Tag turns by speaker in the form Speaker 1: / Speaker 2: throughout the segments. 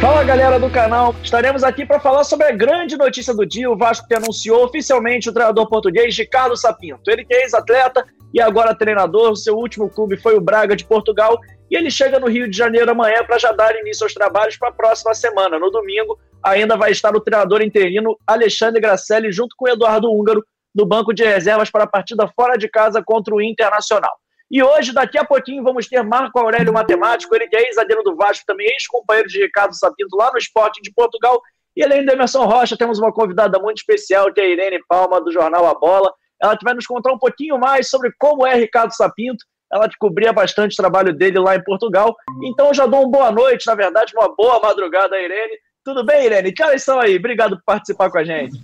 Speaker 1: Fala galera do canal, estaremos aqui para falar sobre a grande notícia do dia. O Vasco que anunciou oficialmente o treinador português Ricardo Sapinto. Ele que é ex-atleta e agora treinador. Seu último clube foi o Braga de Portugal e ele chega no Rio de Janeiro amanhã para já dar início aos trabalhos para a próxima semana. No domingo ainda vai estar o treinador interino Alexandre Gracelli junto com o Eduardo Húngaro no banco de reservas para a partida fora de casa contra o Internacional. E hoje, daqui a pouquinho, vamos ter Marco Aurélio Matemático, ele que é ex-zagueiro do Vasco, também ex-companheiro de Ricardo Sapinto lá no Esporte de Portugal. E além do Emerson Rocha, temos uma convidada muito especial, que é a Irene Palma, do jornal A Bola. Ela vai nos contar um pouquinho mais sobre como é Ricardo Sapinto. Ela cobria bastante o trabalho dele lá em Portugal. Então, já dou uma boa noite, na verdade, uma boa madrugada, Irene. Tudo bem, Irene? Que horas são aí? Obrigado por participar com a gente.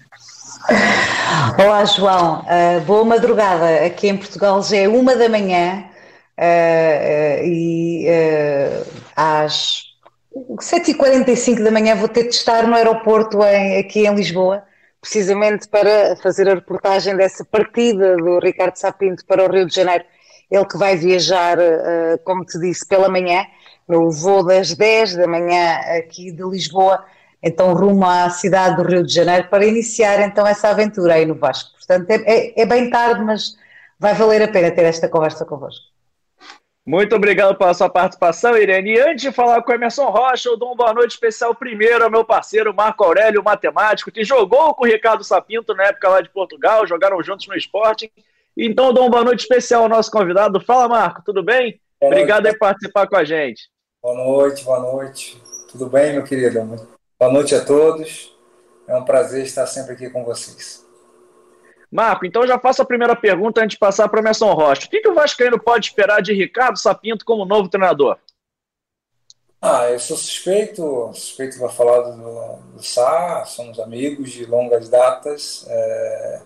Speaker 2: Olá, João. Uh, boa madrugada. Aqui em Portugal já é uma da manhã uh, uh, e às 7h45 da manhã vou ter de estar no aeroporto em, aqui em Lisboa, precisamente para fazer a reportagem dessa partida do Ricardo Sapinto para o Rio de Janeiro. Ele que vai viajar, como te disse, pela manhã, no voo das 10 da manhã aqui de Lisboa então rumo à cidade do Rio de Janeiro para iniciar então essa aventura aí no Vasco. Portanto, é, é, é bem tarde, mas vai valer a pena ter esta conversa convosco.
Speaker 1: Muito obrigado pela sua participação, Irene. E antes de falar com o Emerson Rocha, eu dou uma boa noite especial primeiro ao meu parceiro Marco Aurélio, matemático, que jogou com o Ricardo Sapinto na época lá de Portugal, jogaram juntos no esporte. Então, eu dou uma boa noite especial ao nosso convidado. Fala, Marco, tudo bem? Boa obrigado noite. por participar com a gente.
Speaker 3: Boa noite, boa noite. Tudo bem, meu querido? Boa noite a todos. É um prazer estar sempre aqui com vocês.
Speaker 1: Marco, então já faço a primeira pergunta antes de passar para o Emerson Rocha. O que, que o Vascaíno pode esperar de Ricardo Sapinto como novo treinador?
Speaker 3: Ah, eu sou suspeito, suspeito para falar do, do Sá, somos amigos de longas datas. É,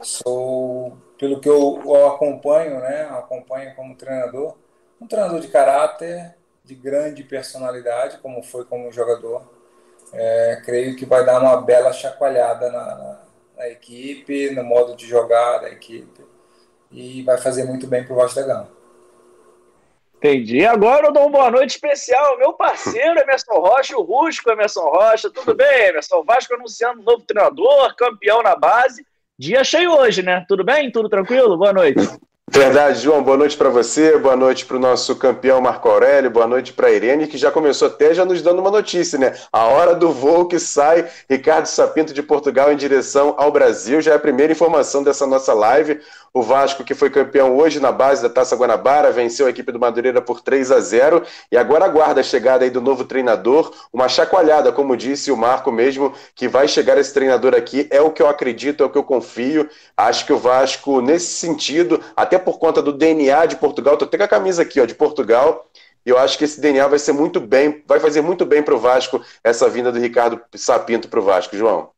Speaker 3: sou, pelo que eu, eu acompanho, né, acompanho como treinador, um treinador de caráter, de grande personalidade, como foi como jogador é, creio que vai dar uma bela chacoalhada na, na, na, equipe, no modo de jogar da equipe, e vai fazer muito bem para o Vasco da Gama.
Speaker 1: Entendi. Agora eu dou uma boa noite especial meu parceiro Emerson Rocha, o Rusco Emerson Rocha. Tudo bem, Emerson? Vasco anunciando novo treinador, campeão na base. Dia cheio hoje, né? Tudo bem? Tudo tranquilo? Boa noite.
Speaker 4: Verdade, João. Boa noite para você, boa noite para o nosso campeão Marco Aurélio, boa noite para a Irene, que já começou até já nos dando uma notícia, né? A hora do voo que sai Ricardo Sapinto de Portugal em direção ao Brasil. Já é a primeira informação dessa nossa live. O Vasco, que foi campeão hoje na base da Taça Guanabara, venceu a equipe do Madureira por 3 a 0 e agora aguarda a chegada aí do novo treinador. Uma chacoalhada, como disse o Marco mesmo, que vai chegar esse treinador aqui. É o que eu acredito, é o que eu confio. Acho que o Vasco, nesse sentido, até por conta do DNA de Portugal, tô até com a camisa aqui, ó, de Portugal. E eu acho que esse DNA vai ser muito bem, vai fazer muito bem para o Vasco essa vinda do Ricardo Sapinto para o Vasco, João.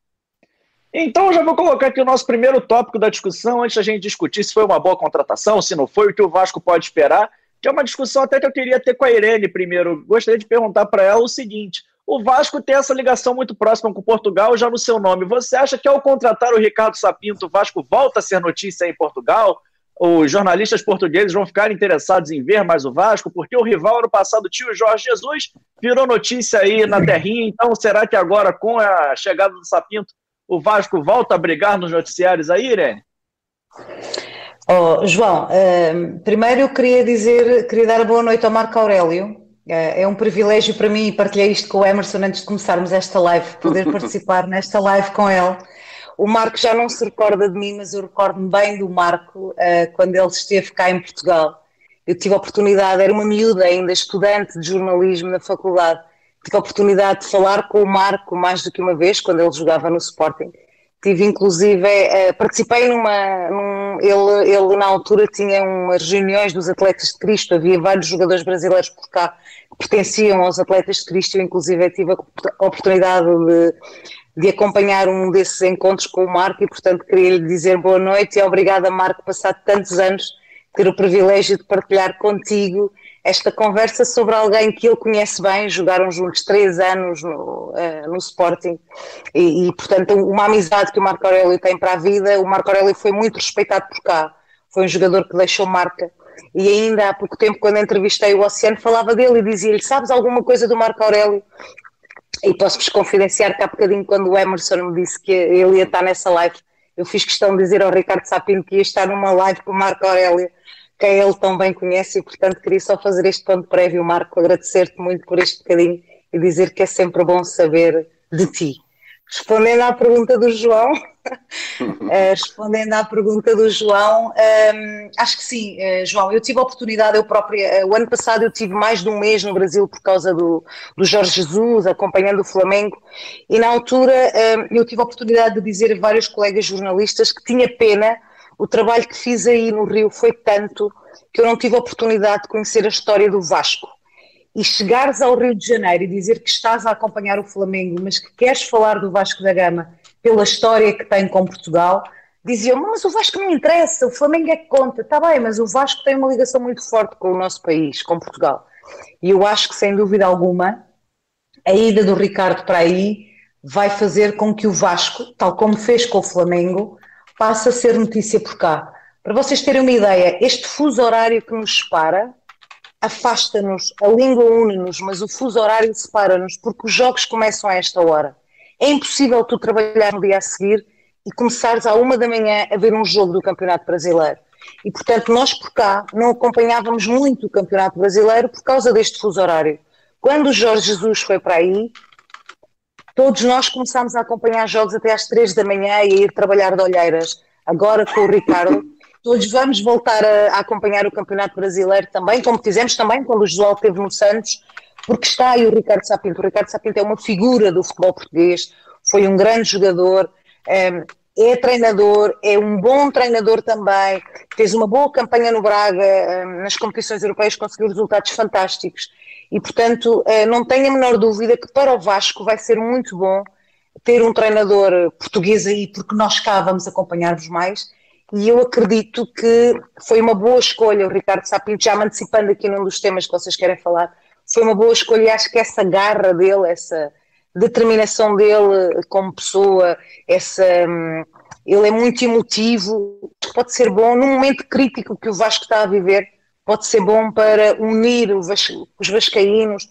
Speaker 1: Então, já vou colocar aqui o nosso primeiro tópico da discussão, antes da gente discutir se foi uma boa contratação, se não foi, o que o Vasco pode esperar, que é uma discussão até que eu queria ter com a Irene primeiro. Gostaria de perguntar para ela o seguinte: o Vasco tem essa ligação muito próxima com Portugal, já no seu nome. Você acha que ao contratar o Ricardo Sapinto, o Vasco volta a ser notícia em Portugal? Os jornalistas portugueses vão ficar interessados em ver mais o Vasco, porque o rival ano passado, tio Jorge Jesus, virou notícia aí na terrinha. Então, será que agora, com a chegada do Sapinto, o Vasco volta a brigar nos noticiários aí, Irene?
Speaker 2: Oh, João, uh, primeiro eu queria dizer, queria dar boa noite ao Marco Aurélio. Uh, é um privilégio para mim e partilhei isto com o Emerson antes de começarmos esta live, poder participar nesta live com ele. O Marco já não se recorda de mim, mas eu recordo-me bem do Marco uh, quando ele esteve cá em Portugal. Eu tive a oportunidade, era uma miúda ainda, estudante de jornalismo na faculdade, tive a oportunidade de falar com o Marco mais do que uma vez, quando ele jogava no Sporting. Tive inclusive, eh, participei numa, num, ele, ele na altura tinha umas reuniões dos atletas de Cristo, havia vários jogadores brasileiros por cá que pertenciam aos atletas de Cristo, eu inclusive tive a oportunidade de, de acompanhar um desses encontros com o Marco e portanto queria lhe dizer boa noite e obrigada Marco, passado tantos anos, ter o privilégio de partilhar contigo esta conversa sobre alguém que ele conhece bem, jogaram juntos três anos no, uh, no Sporting e, e, portanto, uma amizade que o Marco Aurélio tem para a vida. O Marco Aurélio foi muito respeitado por cá, foi um jogador que deixou marca. E ainda há pouco tempo, quando entrevistei o Oceano, falava dele e dizia-lhe: Sabes alguma coisa do Marco Aurélio? E posso-vos confidenciar que há bocadinho, quando o Emerson me disse que ele ia estar nessa live, eu fiz questão de dizer ao Ricardo Sapino que ia estar numa live com o Marco Aurélio, que ele tão bem conhece, e portanto queria só fazer este ponto prévio, Marco, agradecer-te muito por este bocadinho e dizer que é sempre bom saber de ti. Respondendo à pergunta do João, uh, respondendo à pergunta do João, um, ehm, acho que sim, uh, João. Eu tive a oportunidade, eu própria, uh, o ano passado eu tive mais de um mês no Brasil por causa do, do Jorge Jesus, acompanhando o Flamengo, e na altura ehm, eu tive a oportunidade de dizer a vários colegas jornalistas que tinha pena, o trabalho que fiz aí no Rio foi tanto que eu não tive a oportunidade de conhecer a história do Vasco e chegares ao Rio de Janeiro e dizer que estás a acompanhar o Flamengo, mas que queres falar do Vasco da Gama pela história que tem com Portugal, diziam, mas o Vasco não interessa, o Flamengo é que conta. Está bem, mas o Vasco tem uma ligação muito forte com o nosso país, com Portugal. E eu acho que, sem dúvida alguma, a ida do Ricardo para aí vai fazer com que o Vasco, tal como fez com o Flamengo, passe a ser notícia por cá. Para vocês terem uma ideia, este fuso horário que nos separa afasta-nos, a língua une-nos, mas o fuso horário separa-nos, porque os jogos começam a esta hora. É impossível tu trabalhar no dia a seguir e começares à uma da manhã a ver um jogo do Campeonato Brasileiro. E, portanto, nós por cá não acompanhávamos muito o Campeonato Brasileiro por causa deste fuso horário. Quando o Jorge Jesus foi para aí, todos nós começámos a acompanhar jogos até às três da manhã e a ir trabalhar de olheiras. Agora com o Ricardo, todos vamos voltar a, a, acompanhar o Campeonato Brasileiro também, como fizemos também quando o João esteve no Santos, porque está aí o Ricardo Sapinto. O Ricardo Sapinto é uma figura do futebol português, foi um grande jogador, é, é treinador, é um bom treinador também, fez uma boa campanha no Braga, é, nas competições europeias conseguiu resultados fantásticos. E, portanto, é, não tenho a menor dúvida que para o Vasco vai ser muito bom ter um treinador português aí, porque nós cá vamos acompanhar-vos mais e eu acredito que foi uma boa escolha o Ricardo Sapinto, já me antecipando aqui num dos temas que vocês querem falar, foi uma boa escolha e acho que essa garra dele, essa determinação dele como pessoa, essa, hum, ele é muito emotivo, pode ser bom num momento crítico que o Vasco está a viver, pode ser bom para unir os vascaínos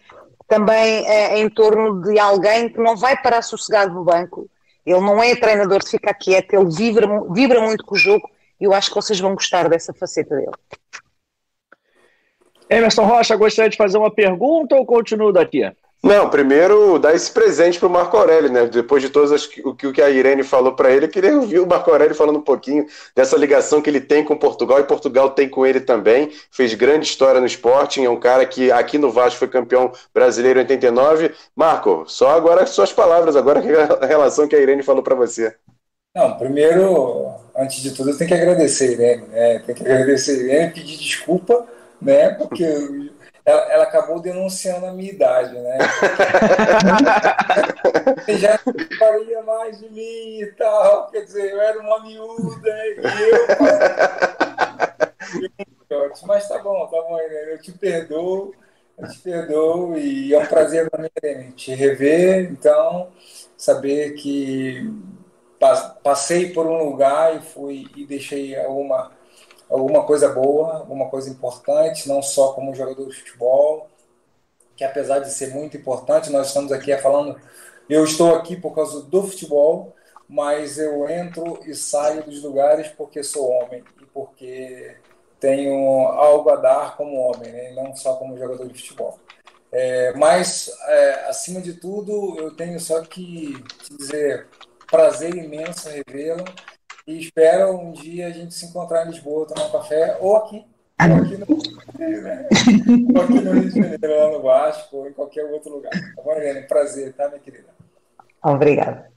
Speaker 2: também é, em torno de alguém que não vai parar sossegado no banco, ele não é treinador de ficar quieto, ele vibra, vibra muito com o jogo e eu acho que vocês vão gostar dessa faceta dele.
Speaker 1: Emerson Rocha, gostaria de fazer uma pergunta ou continuo daqui?
Speaker 4: Não, primeiro dar esse presente para o Marco Aurélio, né? Depois de todas as, o que a Irene falou para ele, eu queria ouvir o Marco Aurélio falando um pouquinho dessa ligação que ele tem com Portugal e Portugal tem com ele também. Fez grande história no esporte, é um cara que aqui no Vasco foi campeão brasileiro em 89. Marco, só agora suas palavras, agora a relação que a Irene falou para você.
Speaker 3: Não, primeiro, antes de tudo, eu tenho que agradecer a Irene, né? Tem que agradecer a Irene, pedir desculpa, né? Porque ela, ela, acabou denunciando a minha idade, né? já faria mais de mim e tal, quer dizer, eu era uma miúda e eu. Mas tá bom, tá bom, eu te perdoo, eu te perdoo e é um prazer mim te rever, então, saber que passei por um lugar e fui e deixei alguma alguma coisa boa, alguma coisa importante, não só como jogador de futebol, que apesar de ser muito importante, nós estamos aqui falando, eu estou aqui por causa do futebol, mas eu entro e saio dos lugares porque sou homem e porque tenho algo a dar como homem, né? não só como jogador de futebol. É, mas, é, acima de tudo, eu tenho só que dizer prazer imenso revê-la e espero um dia a gente se encontrar em Lisboa, tomar um café, ou aqui, ou aqui no, né? ou aqui no Rio de Janeiro, lá no Vasco, ou em qualquer outro lugar. Tá bom, Helene? Prazer, tá, minha querida?
Speaker 2: Obrigada.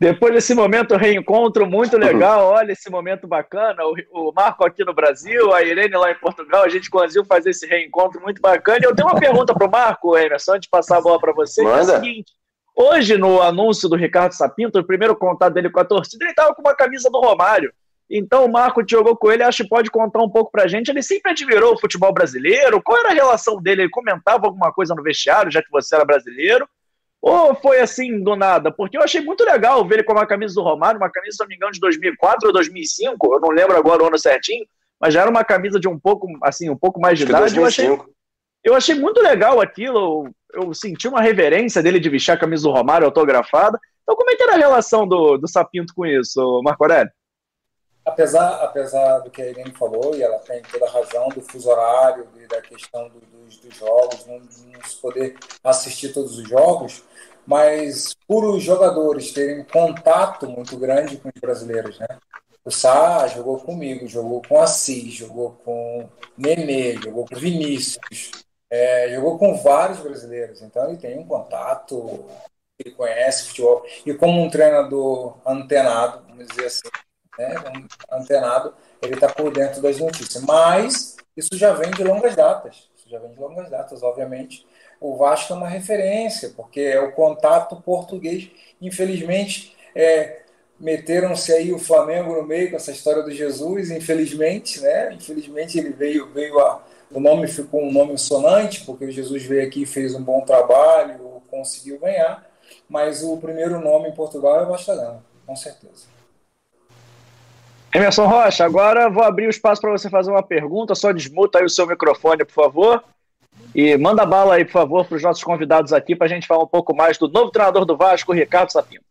Speaker 1: Depois desse momento reencontro muito legal, olha esse momento bacana, o, Marco aqui no Brasil, a Irene lá em Portugal, a gente conseguiu fazer esse reencontro muito bacana. E eu tenho uma pergunta para o Marco, Emerson, antes de passar a bola para você,
Speaker 4: Manda.
Speaker 1: que é a seguinte. Hoje, no anúncio do Ricardo Sapinto, o primeiro contato dele com a torcida, ele estava com uma camisa do Romário. Então o Marco jogou com ele, acho que pode contar um pouco pra gente. Ele sempre admirou o futebol brasileiro. Qual era a relação dele? Ele comentava alguma coisa no vestiário, já que você era brasileiro? Ou foi assim do nada? Porque eu achei muito legal ver ele com uma camisa do Romário, uma camisa, se não me engano, de 2004 ou 2005, eu não lembro agora o ano certinho, mas já era uma camisa de um pouco, assim, um pouco mais de Acho idade. Eu achei, eu achei muito legal aquilo, eu, eu, senti uma reverência dele de vestir a camisa do Romário autografada. Então, como é que era a relação do, do Sapinto com isso, Marco Aurélio?
Speaker 3: Apesar, apesar do que a Irene falou, e ela tem toda a razão, do fuso horário e da questão do, dos, dos, jogos, não, não se poder assistir todos os jogos, mas por os jogadores terem contato muito grande com os brasileiros, né? O Sá jogou comigo, jogou com Assis, jogou com Nenê, jogou com Vinícius, é, jogou com vários brasileiros, então ele tem um contato, ele conhece futebol. E como um treinador antenado, vamos dizer assim, né, antenado, ele está por dentro das notícias. Mas isso já vem de longas datas, isso já vem de longas datas, obviamente o Vasco é uma referência, porque é o contato português. Infelizmente, é, meteram-se aí o Flamengo no meio com essa história do Jesus, infelizmente, né? Infelizmente ele veio, veio a, o nome ficou um nome sonante, porque o Jesus veio aqui e fez um bom trabalho, conseguiu ganhar, mas o primeiro nome em Portugal é Vasco da Gama, com certeza.
Speaker 1: Emerson Rocha, agora vou abrir o espaço para você fazer uma pergunta, só desmuta aí o seu microfone, por favor. E manda bala aí, por favor, para os nossos convidados aqui, para a gente falar um pouco mais do novo treinador do Vasco, Ricardo Sapinto.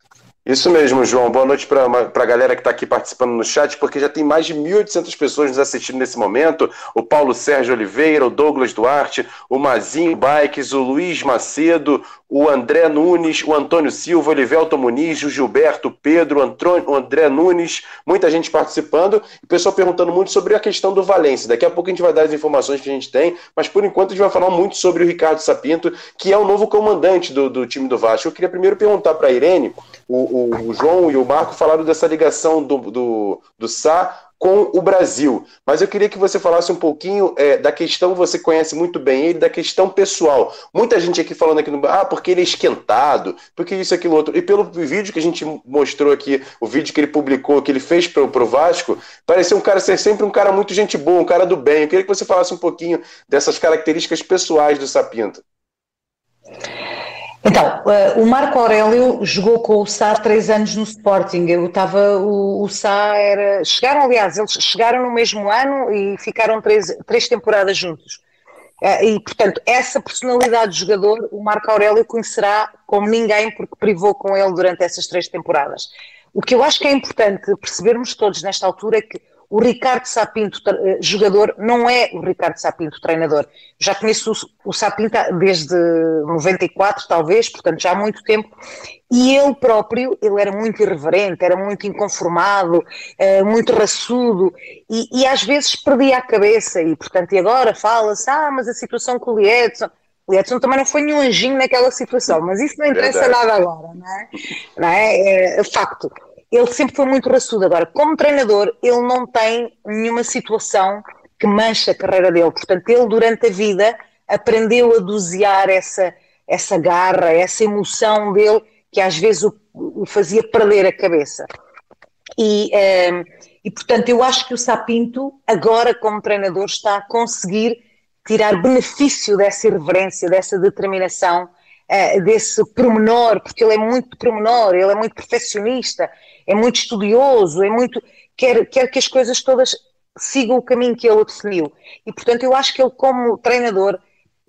Speaker 4: Isso mesmo, João. Boa noite para a galera que está aqui participando no chat, porque já tem mais de 1.800 pessoas nos assistindo nesse momento. O Paulo Sérgio Oliveira, o Douglas Duarte, o Mazinho Bikes, o Luiz Macedo, o André Nunes, o Antônio Silva, o Olivelto Muniz, o Gilberto, Pedro, o André Nunes, muita gente participando, e o pessoal perguntando muito sobre a questão do Valência. Daqui a pouco a gente vai dar as informações que a gente tem, mas por enquanto a gente vai falar muito sobre o Ricardo Sapinto, que é o novo comandante do, do time do Vasco. Eu queria primeiro perguntar para a Irene, o, o, João e o Marco falaram dessa ligação do, do, do Sá com o Brasil. Mas eu queria que você falasse um pouquinho é, da questão, você conhece muito bem ele, da questão pessoal. Muita gente aqui falando aqui no ah, porque ele é esquentado, porque isso, aquilo, outro. E pelo vídeo que a gente mostrou aqui, o vídeo que ele publicou, que ele fez para o Vasco, pareceu um cara ser sempre um cara muito gente boa, um cara do bem. Eu queria que você falasse um pouquinho dessas características pessoais do Sapinto.
Speaker 2: Então, uh, o Marco Aurélio jogou com o Sá três anos no Sporting. Eu estava, o, o Sá era. Chegaram, aliás, eles chegaram no mesmo ano e ficaram três, três temporadas juntos. Uh, e, portanto, essa personalidade de jogador, o Marco Aurélio conhecerá como ninguém, porque privou com ele durante essas três temporadas. O que eu acho que é importante percebermos todos nesta altura é que o Ricardo Sapinto, eh, jogador, não é o Ricardo Sapinto, treinador. Já conheço o, Sapinto desde 94, talvez, portanto já há muito tempo, e ele próprio, ele era muito irreverente, era muito inconformado, eh, muito raçudo, e, e às vezes perdia a cabeça, e portanto, e agora fala-se, ah, mas a situação com o Liedson, o Edson também não foi nenhum anjinho naquela situação, mas isso não interessa nada agora, não é? Não é? é? é facto ele sempre foi muito raçudo. Agora, como treinador, ele não tem nenhuma situação que mancha a carreira dele. Portanto, ele durante a vida aprendeu a dosear essa, essa garra, essa emoção dele que às vezes o, o fazia perder a cabeça. E, um, ehm, e, portanto, eu acho que o Sapinto, agora como treinador, está a conseguir tirar benefício dessa irreverência, dessa determinação, uh, desse promenor, porque ele é muito promenor, ele é muito perfeccionista, é muito estudioso, é muito. quer, quer que as coisas todas sigam o caminho que ele definiu. E, portanto, eu acho que ele, como treinador,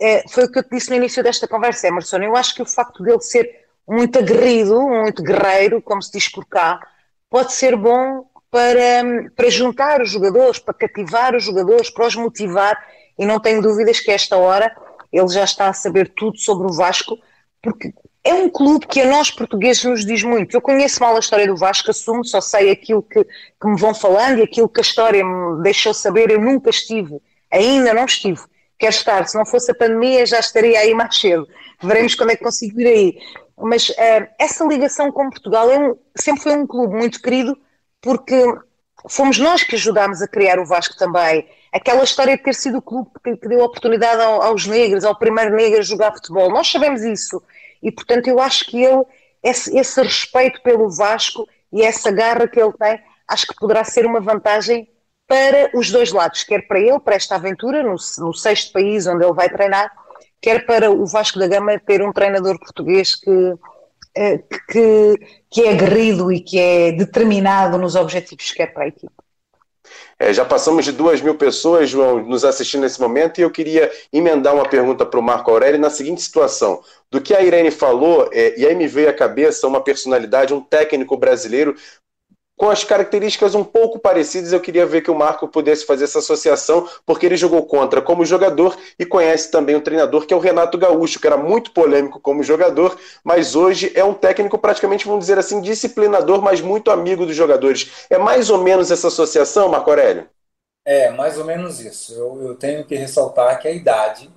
Speaker 2: é, foi o que eu te disse no início desta conversa, Emerson. Eu acho que o facto dele ser muito aguerrido, muito guerreiro, como se diz por cá, pode ser bom para, para juntar os jogadores, para cativar os jogadores, para os motivar. E não tenho dúvidas que esta hora ele já está a saber tudo sobre o Vasco, porque é um clube que a nós portugueses nos diz muito. Eu conheço mal a história do Vasco, assumo, só sei aquilo que, que me vão falando e aquilo que a história me deixou saber. Eu nunca estive, ainda não estive. Quero estar, se não fosse a pandemia já estaria aí mais cedo. Veremos quando é que consigo ir aí. Mas uh, essa ligação com Portugal é um, sempre foi um clube muito querido porque fomos nós que ajudámos a criar o Vasco também. Aquela história de ter sido o clube que, que deu oportunidade ao, aos negros, ao primeiro negro a jogar futebol. Nós sabemos isso e portanto eu acho que ele, esse, esse respeito pelo Vasco e essa garra que ele tem, acho que poderá ser uma vantagem para os dois lados, quer para ele, para esta aventura, no, no, sexto país onde ele vai treinar, quer para o Vasco da Gama ter um treinador português que, eh, que, que é aguerrido e que é determinado nos objetivos que quer para a equipe.
Speaker 4: É, já passamos de duas mil pessoas, João, nos assistindo nesse momento, e eu queria emendar uma pergunta para o Marco Aurélio na seguinte situação. Do que a Irene falou, é, e aí me veio à cabeça uma personalidade, um técnico brasileiro com as características um pouco parecidas, eu queria ver que o Marco pudesse fazer essa associação, porque ele jogou contra como jogador e conhece também um treinador que é o Renato Gaúcho, que era muito polêmico como jogador, mas hoje é um técnico praticamente, vamos dizer assim, disciplinador, mas muito amigo dos jogadores. É mais ou menos essa associação, Marco Aurélio?
Speaker 3: É, mais ou menos isso. Eu, eu tenho que ressaltar que a idade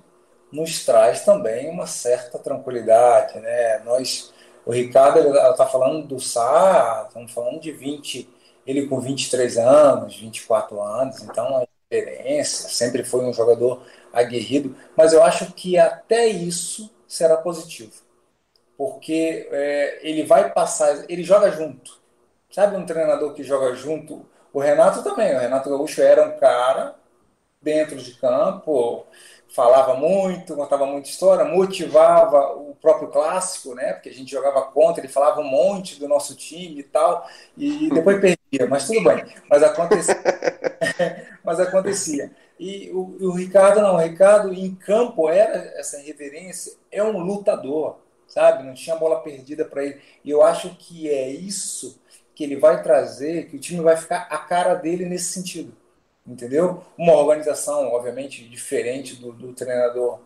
Speaker 3: nos traz também uma certa tranquilidade, né? Nós o Ricardo, está falando do Sá, estamos falando de 20, ele com 23 anos, 24 anos, então a diferença, sempre foi um jogador aguerrido, mas eu acho que até isso será positivo, porque é, ele vai passar, ele joga junto, sabe um treinador que joga junto? O Renato também, o Renato Gaúcho era um cara dentro de campo, falava muito, contava muita história, motivava o próprio clássico, né? Porque a gente jogava contra, ele falava um monte do nosso time e tal, e depois perdia, mas tudo bem. Mas acontecia. mas acontecia. E o, o, Ricardo não, o Ricardo em campo era essa reverência, é um lutador, sabe? Não tinha bola perdida para ele. E eu acho que é isso que ele vai trazer, que o time vai ficar a cara dele nesse sentido entendeu? Uma organização, obviamente, diferente do, do treinador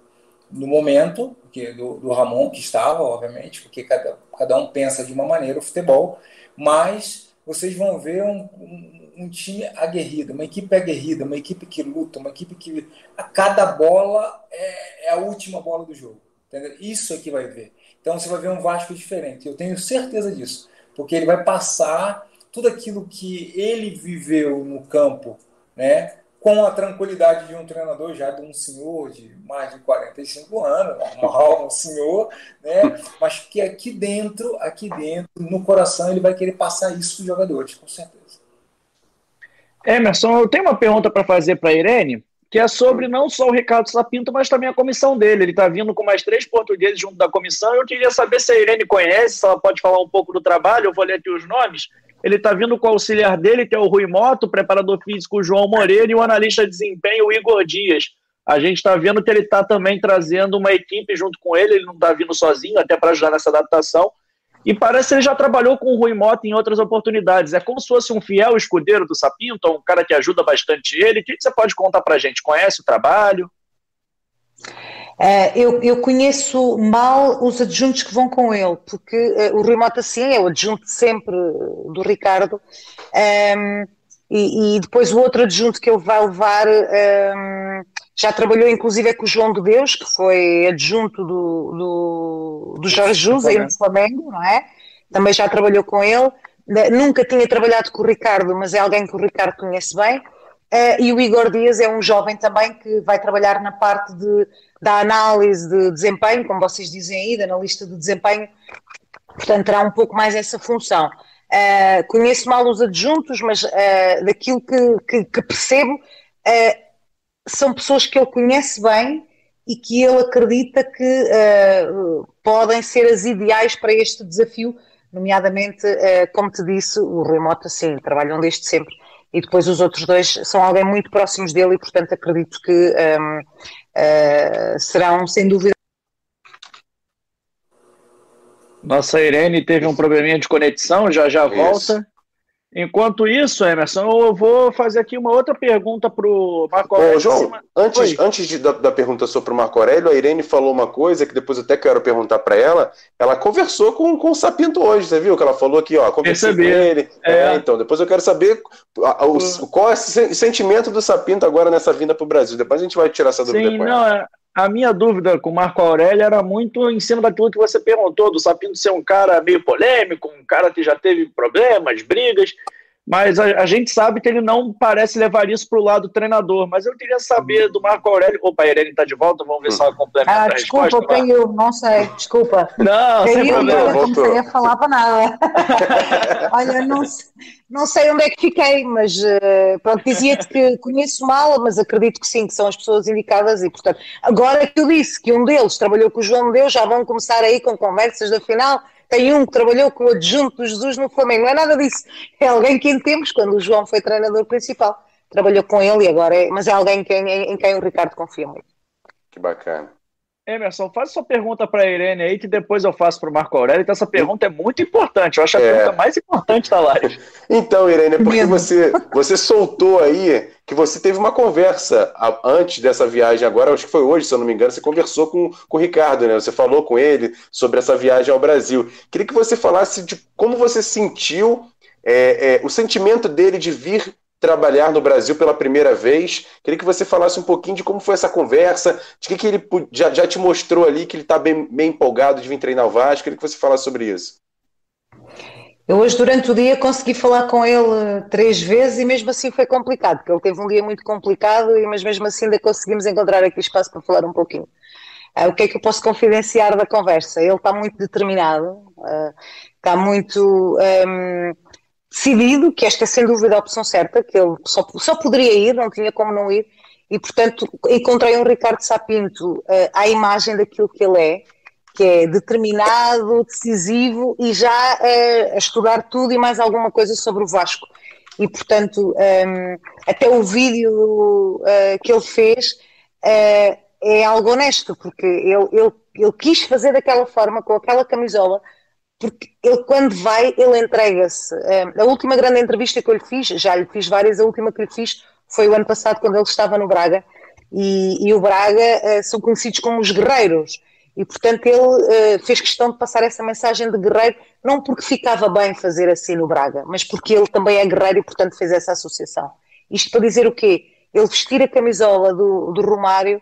Speaker 3: no momento, que, do, do, Ramon, que estava, obviamente, porque cada, cada um pensa de uma maneira o futebol, mas vocês vão ver um, um, um time aguerrido, uma equipe aguerrida, uma equipe que luta, uma equipe que a cada bola é, é a última bola do jogo. Entendeu? Isso é que vai ver. Então você vai ver um Vasco diferente. Eu tenho certeza disso, porque ele vai passar tudo aquilo que ele viveu no campo né? com a tranquilidade de um treinador já de um senhor de mais de 45 anos, normal, um senhor, né? mas que aqui dentro, aqui dentro, no coração, ele vai querer passar isso para os jogadores, com certeza.
Speaker 1: Emerson, eu tenho uma pergunta para fazer para a Irene, que é sobre não só o Ricardo Sapinto, mas também a comissão dele. Ele está vindo com mais três portugueses junto da comissão. Eu queria saber se a Irene conhece, se ela pode falar um pouco do trabalho. Eu vou ler aqui os nomes. Ele está vindo com o auxiliar dele, que é o Rui Moto, o preparador físico João Moreira e o analista de desempenho Igor Dias. A gente está vendo que ele está também trazendo uma equipe junto com ele, ele não está vindo sozinho, até para ajudar nessa adaptação. E parece que ele já trabalhou com o Rui Moto em outras oportunidades. É como se fosse um fiel escudeiro do Sapinto, um cara que ajuda bastante ele. O que você pode contar para a gente? Conhece o trabalho?
Speaker 2: Uh, eu, eu, conheço mal os adjuntos que vão com ele, porque uh, o Rui Mota, sim, é o adjunto sempre do Ricardo, um, ehm, e, e, depois o outro adjunto que ele vai levar um, ehm, já trabalhou inclusive é com o João de Deus, que foi adjunto do, do, do Jorge Jus aí no Flamengo, não é? Também já trabalhou com ele. Nunca tinha trabalhado com o Ricardo, mas é alguém que o Ricardo conhece bem. Uh, e o Igor Dias é um jovem também que vai trabalhar na parte de, da análise de desempenho, como vocês dizem aí, da analista de desempenho, portanto terá um pouco mais essa função. Uh, conheço mal os adjuntos, mas uh, daquilo que, que, que percebo, são pessoas que ele conhece bem e que ele acredita que podem ser as ideais para este desafio, nomeadamente, como te disse, o Rui Mota, sim, trabalham desde sempre e depois os outros dois são alguém muito próximos dele e, portanto, acredito que um, uh, eh, serão, sem dúvida.
Speaker 1: Nossa Irene teve um probleminha de conexão, já já volta. Enquanto isso, Emerson, eu vou fazer aqui uma outra pergunta para o Marco Aurélio.
Speaker 4: Ô, João, antes, antes de, da, da, pergunta sobre o Marco Aurélio, a Irene falou uma coisa que depois eu até quero perguntar para ela. Ela conversou com, com o Sapinto hoje, você viu? Que ela falou aqui, ó, conversei com ele. É. É, então, depois eu quero saber a, a, o, qual é o sentimento do Sapinto agora nessa vinda para o Brasil. Depois a gente vai tirar essa dúvida
Speaker 1: Sim, não, é, a minha dúvida com o Marco Aurélio era muito em cima daquilo que você perguntou, do Sapinto ser um cara meio polêmico, um cara que já teve problemas, brigas. Mas a, a, gente sabe que ele não parece levar isso para o lado do treinador. Mas eu queria saber do Marco Aurélio. Opa, a Irene está de volta, vamos ver se ela complementa
Speaker 2: ah, desculpa, resposta. Eu não sei, desculpa.
Speaker 1: Não, sem problema.
Speaker 2: Eu não comecei a falar para nada. Olha, não, não sei onde é que fiquei, mas uh, pronto, dizia-te que conheço mal, mas acredito que sim, que são as pessoas indicadas e, portanto, agora que eu disse que um deles trabalhou com o João Deus, já vão começar aí com conversas da final tem um que trabalhou com o adjunto do Jesus no Flamengo, não é nada disso. É alguém que em tempos, quando o João foi treinador principal, trabalhou com ele e agora é, mas é alguém que, em, em quem o Ricardo confia muito.
Speaker 4: Que bacana.
Speaker 1: Emerson, faz sua pergunta para a Irene aí, que depois eu faço para o Marco Aurélio. Então, essa pergunta é muito importante. Eu acho a é. pergunta mais importante da live.
Speaker 4: Então, Irene, porque você, você soltou aí que você teve uma conversa antes dessa viagem agora, acho que foi hoje, se eu não me engano, você conversou com, com o Ricardo, né? Você falou com ele sobre essa viagem ao Brasil. Queria que você falasse de como você sentiu é, é, o sentimento dele de vir trabalhar no Brasil pela primeira vez. Queria que você falasse um pouquinho de como foi essa conversa, de que, que ele já, já te mostrou ali que ele está bem, bem empolgado de vir treinar o Vasco. Queria que você falasse sobre isso.
Speaker 2: Eu hoje, durante o dia, consegui falar com ele três vezes e mesmo assim foi complicado, porque ele teve um dia muito complicado, mas mesmo assim ainda conseguimos encontrar aqui espaço para falar um pouquinho. Uh, o que é que eu posso confidenciar da conversa? Ele está muito determinado, uh, está muito um, ehm, decidido que esta é sem dúvida a opção certa, que ele só, só poderia ir, não tinha como não ir, e portanto encontrei um Ricardo Sapinto uh, à imagem daquilo que ele é, que é determinado, decisivo e já uh, a estudar tudo e mais alguma coisa sobre o Vasco. E portanto, um, ehm, até o vídeo uh, que ele fez é algo honesto, porque ele, ele, ele quis fazer daquela forma, com aquela camisola, porque ele quando vai, ele entrega-se. A última grande entrevista que eu lhe fiz, já lhe fiz várias, a última que lhe fiz foi o ano passado quando ele estava no Braga e, e o Braga uh, são conhecidos como os guerreiros e portanto ele uh, fez questão de passar essa mensagem de guerreiro não porque ficava bem fazer assim no Braga, mas porque ele também é guerreiro e portanto fez essa associação. Isto para dizer o quê? Ele vestir a camisola do, do Romário uh,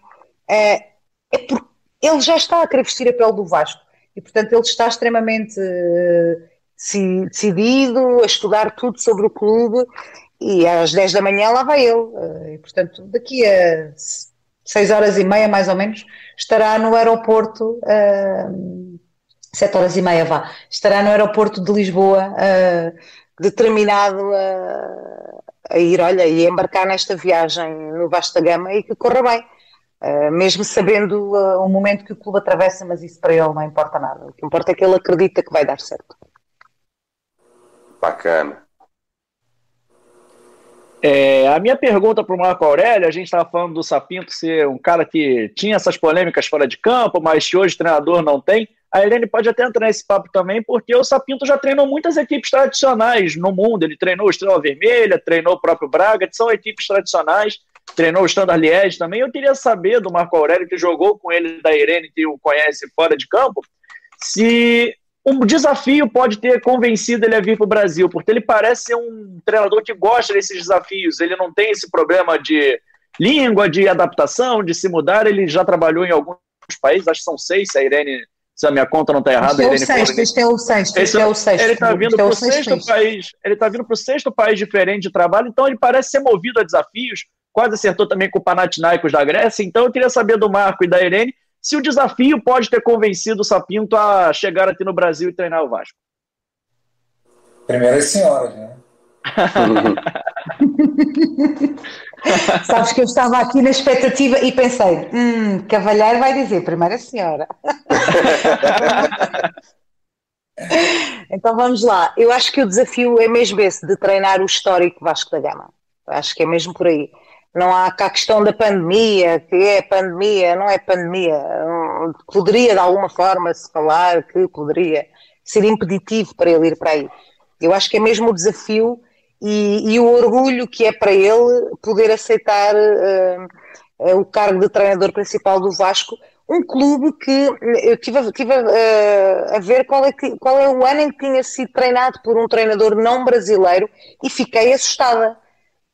Speaker 2: é porque ele já está a querer vestir a pele do Vasco e, portanto, ele está extremamente uh, decidido a estudar tudo sobre o clube e às 10 da manhã lá vai ele. Uh, e, portanto, daqui a 6 horas e meia, mais ou menos, estará no aeroporto. Uh, 7 horas e meia, vá. Estará no aeroporto de Lisboa, uh, determinado a, a, ir, olha, e embarcar nesta viagem no Vasta Gama e que corra bem. Uh, mesmo sabendo uh, o momento que o clube atravessa, mas isso para ele não importa nada. O que importa é que ele acredita que vai dar certo.
Speaker 4: Bacana.
Speaker 1: É, a minha pergunta para o Marco Aurélio, a gente estava falando do Sapinto ser um cara que tinha essas polêmicas fora de campo, mas que hoje treinador não tem. A Helene pode até entrar nesse papo também, porque o Sapinto já treinou muitas equipes tradicionais no mundo. Ele treinou o Estrela Vermelha, treinou o próprio Braga, que são equipes tradicionais treinou o Standard Liège também. Eu queria saber do Marco Aurélio, que jogou com ele, da Irene, que o conhece fora de campo, se um desafio pode ter convencido ele a vir para o Brasil, porque ele parece ser um treinador que gosta desses desafios, ele não tem esse problema de língua, de adaptação, de se mudar, ele já trabalhou em alguns países, acho que são seis, se a Irene, se a minha conta não está errada.
Speaker 2: Este é o sexto, este é o sexto, este é o sexto.
Speaker 1: Ele está vindo para o sexto país, ele está vindo para o sexto país diferente de trabalho, então ele parece ser movido a desafios, quase acertou também com o Panathinaikos da Grécia. Então eu queria saber do Marco e da Irene se o desafio pode ter convencido o Sapinto a chegar aqui no Brasil e treinar o Vasco.
Speaker 3: Primeiro as senhoras, né?
Speaker 2: Sabes que eu estava aqui na expectativa e pensei, hum, Cavalheiro vai dizer primeira senhora. então vamos lá. Eu acho que o desafio é mesmo esse, de treinar o histórico Vasco da Gama. Acho que é mesmo por aí. Não há cá a questão da pandemia, que é pandemia, não é pandemia. Poderia, de alguma forma, se falar que poderia ser impeditivo para ele ir para aí. Eu acho que é mesmo o desafio e, e o orgulho que é para ele poder aceitar uh, o cargo de treinador principal do Vasco, um clube que eu tive, a, tive a, ver qual é, qual é o ano em que tinha sido treinado por um treinador não brasileiro e fiquei assustada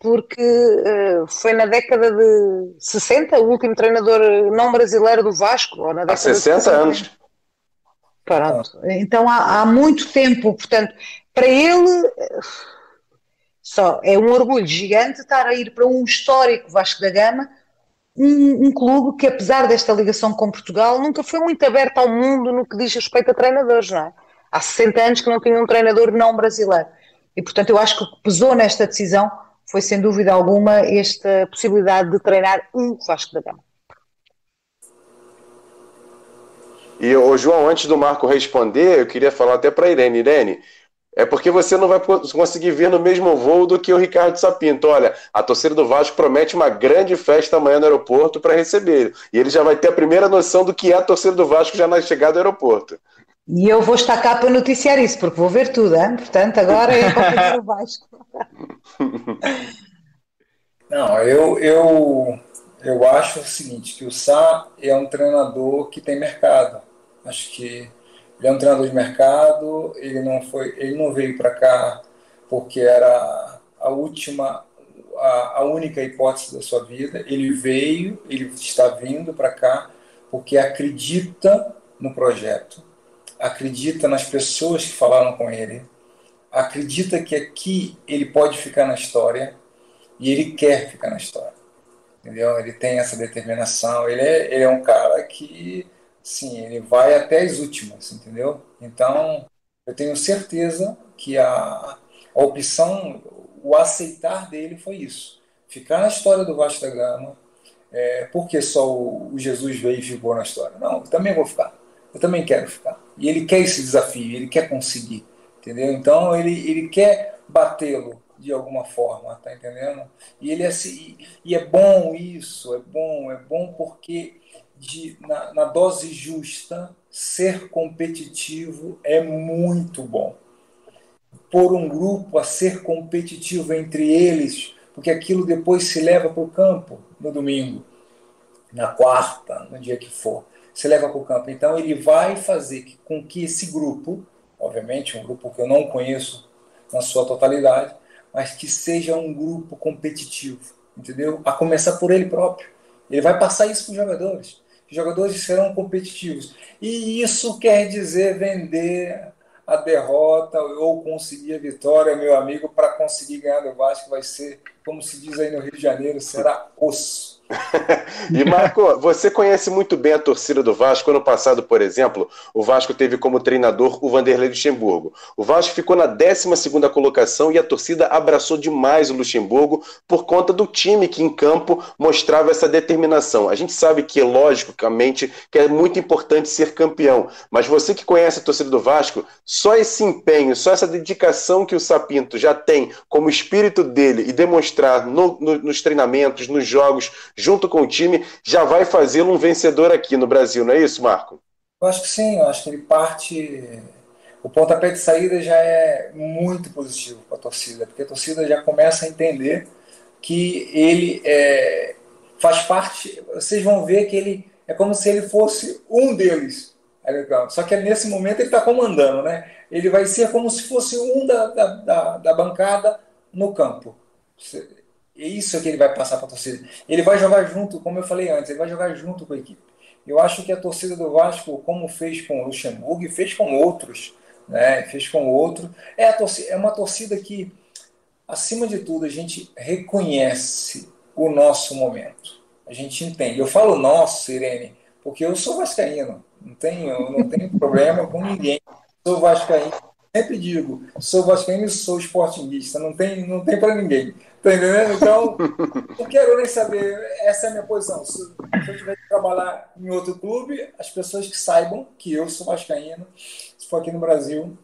Speaker 2: porque uh, foi na década de 60, o último treinador não brasileiro do Vasco. Ou na década
Speaker 4: há 60 de 60. anos.
Speaker 2: Pronto. Então há, há, muito tempo, portanto, para ele Só é um orgulho gigante estar a ir para um histórico Vasco da Gama, um, um, clube que, apesar desta ligação com Portugal, nunca foi muito aberto ao mundo no que diz respeito a treinadores, não é? Há 60 anos que não tinha um treinador não brasileiro. E, portanto, eu acho que o que pesou nesta decisão foi, sem dúvida alguma, esta possibilidade de treinar um Vasco da Gama.
Speaker 4: E, ô, João, antes do Marco responder, eu queria falar até para Irene. Irene, é porque você não vai conseguir ver no mesmo voo do que o Ricardo Sapinto. Olha, a torcida do Vasco promete uma grande festa amanhã no aeroporto para receber. E ele já vai ter a primeira noção do que é a torcida do Vasco já na chegada do aeroporto.
Speaker 2: E eu vou estar cá para noticiar isso, porque vou ver tudo, hein? portanto, agora é para o Vasco.
Speaker 3: Não, eu, eu, eu acho o seguinte, que o Sá é um treinador que tem mercado. Acho que ele é um treinador de mercado, ele não foi, ele não veio para cá porque era a última, a, a única hipótese da sua vida. Ele veio, ele está vindo para cá porque acredita no projeto, acredita nas pessoas que falaram com ele, acredita que aqui ele pode ficar na história e ele quer ficar na história. Entendeu? Ele tem essa determinação, ele é, ele é um cara que Sim, ele vai até as últimas, entendeu? Então, eu tenho certeza que a, a opção, o aceitar dele foi isso. Ficar na história do Vasco da Gama, é, porque só o, o, Jesus veio e ficou na história. Não, eu também vou ficar. Eu também quero ficar. E ele quer esse desafio, ele quer conseguir, entendeu? Então, ele, ele quer batê-lo de alguma forma, tá entendendo? E ele é assim, e é bom isso, é bom, é bom porque de, na, na dose justa, ser competitivo é muito bom. Por um grupo a ser competitivo entre eles, porque aquilo depois se leva para o campo no domingo, na quarta, no dia que for, se leva para o campo. Então ele vai fazer com que esse grupo, obviamente um grupo que eu não conheço na sua totalidade, mas que seja um grupo competitivo, entendeu? A começar por ele próprio. Ele vai passar isso para os jogadores jogadores serão competitivos. E isso quer dizer vender a derrota ou conseguir a vitória, meu amigo, para conseguir ganhar do Vasco vai ser, como se diz aí no Rio de Janeiro, será osso.
Speaker 4: e Marco, você conhece muito bem a torcida do Vasco. Ano passado, por exemplo, o Vasco teve como treinador o Vanderlei Luxemburgo. O Vasco ficou na 12 colocação e a torcida abraçou demais o Luxemburgo por conta do time que em campo mostrava essa determinação. A gente sabe que, logicamente, que é muito importante ser campeão, mas você que conhece a torcida do Vasco, só esse empenho, só essa dedicação que o Sapinto já tem como espírito dele e demonstrar no, no, nos treinamentos, nos jogos, junto com o time, já vai fazê-lo um vencedor aqui no Brasil, não é isso, Marco?
Speaker 3: Eu acho que sim, eu acho que ele parte. O pontapé de saída já é muito positivo para a torcida, porque a torcida já começa a entender que ele é, faz parte. Vocês vão ver que ele é como se ele fosse um deles. Só que nesse momento ele está comandando, né? Ele vai ser como se fosse um da, da, da, da bancada no campo. É isso que ele vai passar para a torcida. Ele vai jogar junto, como eu falei antes, ele vai jogar junto com a equipe. Eu acho que a torcida do Vasco, como fez com o Luxemburgo, fez com outros, né? fez com outro, é, torcida, é uma torcida que, acima de tudo, a gente reconhece o nosso momento. A gente entende. Eu falo nosso, Irene, porque eu sou vascaíno. Não tenho, não tenho problema com ninguém. Sou vascaíno. Sempre digo, sou vascaíno e sou esportinguista. Não tem, não tem para ninguém. Tá entendendo? Então, não quero nem saber. Essa é a minha posição. Se, se eu tiver que trabalhar em outro clube, as pessoas que saibam que eu sou vascaíno, se for aqui no Brasil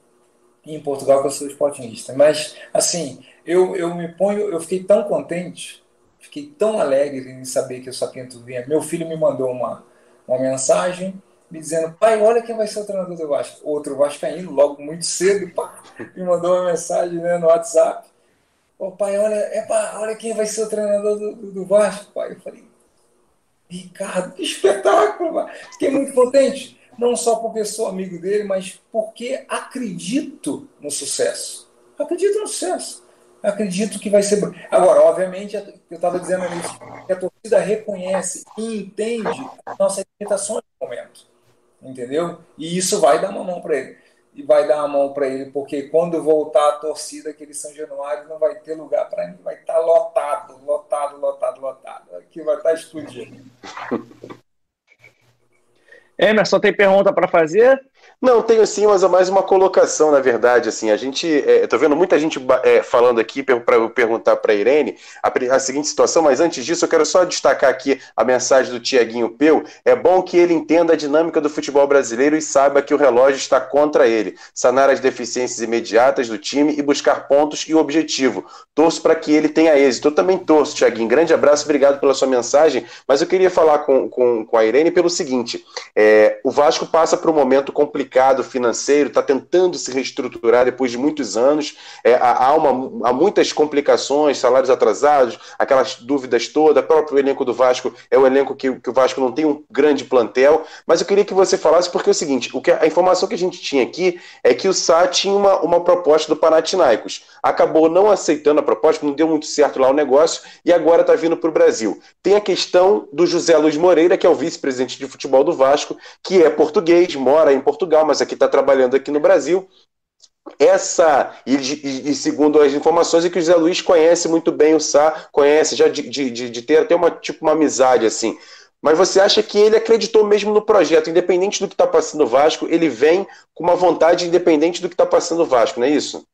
Speaker 3: e em Portugal, que eu sou esportinista. Mas, assim, eu, eu me ponho, eu fiquei tão contente, fiquei tão alegre em saber que o Sapinto vinha. Meu filho me mandou uma, uma mensagem me dizendo, pai, olha quem vai ser o treinador do Vasco. Outro vascaíno, logo muito cedo, pá, me mandou uma mensagem né, no WhatsApp Ô pai, olha, epa, olha quem vai ser o treinador do, do, do Vasco, pai. Eu falei, Ricardo, que espetáculo, pai. Fiquei muito contente. Não só porque sou amigo dele, mas porque acredito no sucesso. Acredito no sucesso. Acredito que vai ser. Agora, obviamente, eu estava dizendo isso, que a torcida reconhece e entende nossas limitações no momento. Entendeu? E isso vai dar uma mão para ele. E vai dar a mão para ele, porque quando voltar a torcida, aquele São Januário não vai ter lugar para mim, vai estar tá lotado, lotado, lotado, lotado. Aqui vai estar tá explodindo.
Speaker 1: Emerson, tem pergunta para fazer?
Speaker 4: Não, tenho sim, mas é mais uma colocação, na verdade. Assim, a gente, é, tô vendo muita gente é, falando aqui para eu perguntar para Irene a, a, seguinte situação, mas antes disso eu quero só destacar aqui a mensagem do Tiaguinho Peu. É bom que ele entenda a dinâmica do futebol brasileiro e saiba que o relógio está contra ele. Sanar as deficiências imediatas do time e buscar pontos e o objetivo. Torço para que ele tenha êxito. Eu também torço, Tiaguinho. Grande abraço, obrigado pela sua mensagem. Mas eu queria falar com, com, com a Irene pelo seguinte: é, o Vasco passa por um momento complicado complicado financeiro, está tentando se reestruturar depois de muitos anos. É, há, uma, há muitas complicações, salários atrasados, aquelas dúvidas todas. O próprio elenco do Vasco é um elenco que, que, o Vasco não tem um grande plantel. Mas eu queria que você falasse, porque é o seguinte: o que, a informação que a gente tinha aqui é que o Sá tinha uma, uma proposta do Panathinaikos. Acabou não aceitando a proposta, não deu muito certo lá o negócio e agora está vindo para o Brasil. Tem a questão do José Luiz Moreira, que é o vice-presidente de futebol do Vasco, que é português, mora em Portugal Portugal, mas aqui está trabalhando aqui no Brasil. Essa, e, e, e, segundo as informações, é que o José Luiz conhece muito bem o Sá, conhece já de, de, de ter até uma, tipo, uma amizade assim. Mas você acha que ele acreditou mesmo no projeto, independente do que está passando o Vasco, ele vem com uma vontade independente do que está passando o Vasco, não é isso?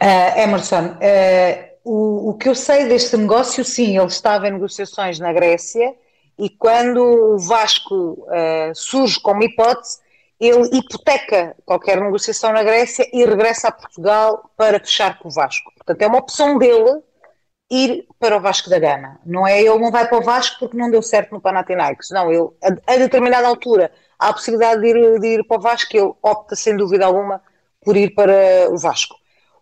Speaker 2: Uh, Emerson, uh, o, o que eu sei deste negócio, sim, ele estava em negociações na Grécia e quando o Vasco uh, surge como hipótese, ele hipoteca qualquer negociação na Grécia e regressa a Portugal para fechar com o Vasco. Portanto, é uma opção dele ir para o Vasco da Gama. Não é ele não vai para o Vasco porque não deu certo no Panathinaikos. Não, ele, a, a determinada altura há a possibilidade de ir, de ir para o Vasco ele opta, sem dúvida alguma, por ir para o Vasco.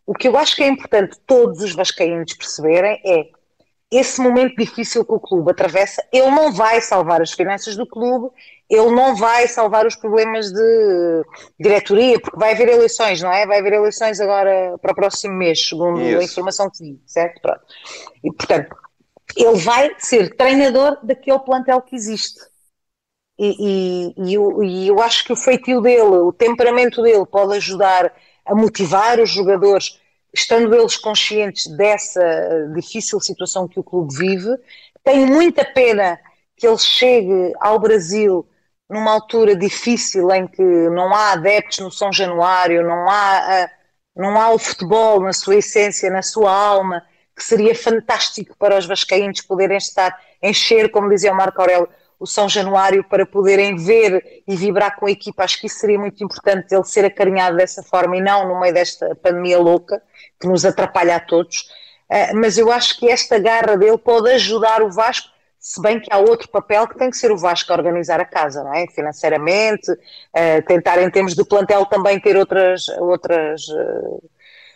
Speaker 2: O que eu acho que é importante todos os vascaínos perceberem é esse momento difícil que o clube atravessa, ele não vai salvar as finanças do clube, ele não vai salvar os problemas de diretoria, porque vai haver eleições, não é? Vai haver eleições agora para o próximo mês, segundo Isso. a informação que vi, certo? Pronto. E, portanto, ele vai ser treinador daquele plantel que existe. E, e, e, eu, e eu acho que o feitio dele, o temperamento dele pode ajudar a motivar os jogadores estando eles conscientes dessa difícil situação que o clube vive, tenho muita pena que ele chegue ao Brasil numa altura difícil em que não há adeptos no São Januário, não há, não há o futebol na sua essência, na sua alma, que seria fantástico para os vascaínos poderem estar, encher, como dizia o Marco Aurélio, o São Januário para poderem ver e vibrar com a equipa. Acho que isso seria muito importante, ele ser acarinhado dessa forma e não no meio desta pandemia louca que nos atrapalha a todos. Uh, mas eu acho que esta garra dele pode ajudar o Vasco, se bem que há outro papel que tem que ser o Vasco a organizar a casa, não é? Financeiramente, uh, tentar em termos de plantel também ter outras, outras uh,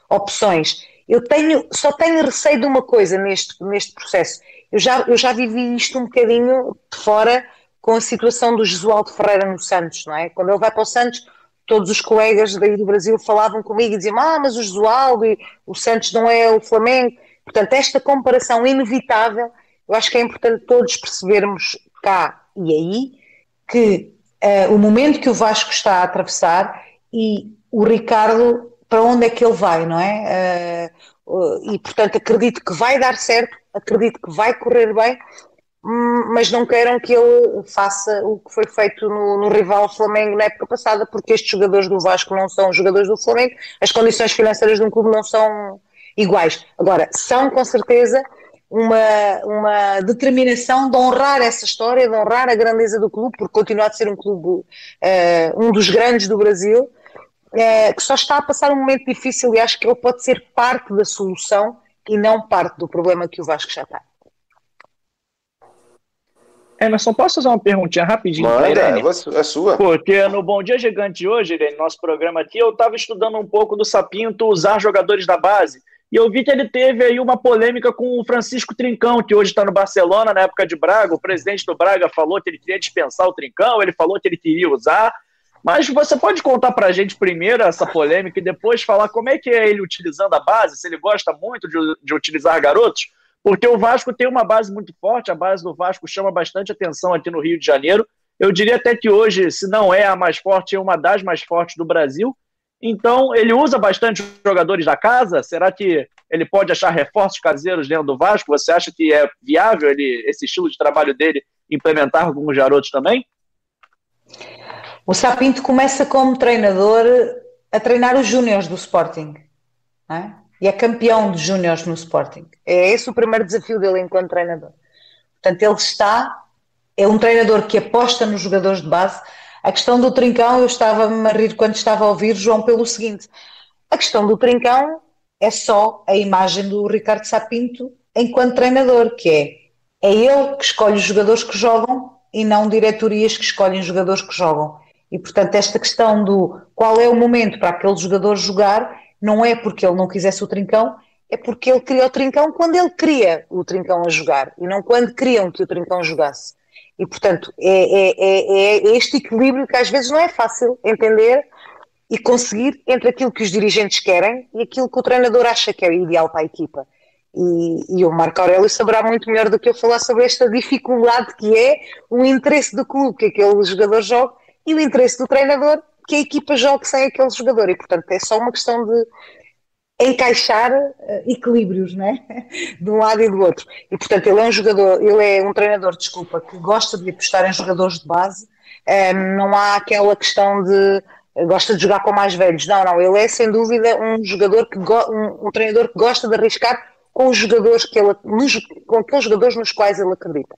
Speaker 2: opções. Eu tenho, só tenho receio de uma coisa neste, neste processo. Eu já, eu já vivi isto um bocadinho de fora com a situação do Jesualdo Ferreira no Santos, não é? Quando ele vai para o Santos, todos os colegas daí do Brasil falavam comigo e diziam: Ah, mas o Jesualdo e o Santos não é o Flamengo. Portanto, esta comparação inevitável, eu acho que é importante todos percebermos cá e aí que uh, o momento que o Vasco está a atravessar e o Ricardo para onde é que ele vai, não é? Uh, e portanto acredito que vai dar certo, acredito que vai correr bem, mas não queiram que ele faça o que foi feito no, no, rival Flamengo na época passada, porque estes jogadores do Vasco não são jogadores do Flamengo, as condições financeiras de um clube não são iguais. Agora, são com certeza uma, uma determinação de honrar essa história, de honrar a grandeza do clube, porque continua a ser um clube, uh, um dos grandes do Brasil, é, que só está a passar um momento difícil e acho que ele pode ser parte da solução e não parte do problema que o Vasco já está.
Speaker 1: Emerson, posso fazer uma perguntinha rapidinho
Speaker 4: para Irene? É sua.
Speaker 1: Porque no Bom Dia Gigante hoje, Irene, nosso programa aqui, eu estava estudando um pouco do Sapinto usar jogadores da base e eu vi que ele teve aí uma polêmica com o Francisco Trincão, que hoje está no Barcelona, na época de Braga. O presidente do Braga falou que ele queria dispensar o Trincão, ele falou que ele queria usar. Mas você pode contar para a gente primeiro essa polêmica e depois falar como é que é ele utilizando a base, se ele gosta muito de, de utilizar garotos? Porque o Vasco tem uma base muito forte, a base do Vasco chama bastante atenção aqui no Rio de Janeiro, Eu diria até que hoje, se não é a mais forte, é uma das mais fortes do Brasil. Então, ele usa bastante jogadores da casa. Será que ele pode achar reforços caseiros dentro do Vasco? Você acha que é viável ele, esse estilo de trabalho dele implementar os garotos também?
Speaker 2: O Sapinto começa como treinador a treinar os júniores do Sporting. É? E é campeão de júniores no Sporting. É esse o primeiro desafio dele enquanto treinador. Portanto, ele está, é um treinador que aposta nos jogadores de base, a questão do trincão, eu estava-me a rir quando estava a ouvir João pelo seguinte: a questão do trincão é só a imagem do Ricardo Sapinto enquanto treinador, que é, é ele que escolhe os jogadores que jogam e não diretorias que escolhem jogadores que jogam. E, portanto, esta questão do qual é o momento para aquele jogador jogar, não é porque ele não quisesse o trincão, é porque ele queria o trincão quando ele queria o trincão a jogar e não quando queriam que o trincão jogasse. E, portanto, é, é, é, é este equilíbrio que às vezes não é fácil entender e conseguir entre aquilo que os dirigentes querem e aquilo que o treinador acha que é ideal para a equipa. E, e, o Marco Aurélio saberá muito melhor do que eu falar sobre esta dificuldade que é o interesse do clube que aquele jogador joga e o interesse do treinador que a equipa jogue sem aquele jogador. E, portanto, é só uma questão de encaixar uh, equilíbrios, né? de um lado e do outro. E portanto ele é um jogador, ele é um treinador, desculpa, que gosta de apostar em jogadores de base. Ehm, não há aquela questão de gosta de jogar com mais velhos. Não, não, ele é sem dúvida um jogador que um, um treinador que gosta de arriscar com os jogadores que ele, nos, com aqueles jogadores nos quais ele acredita.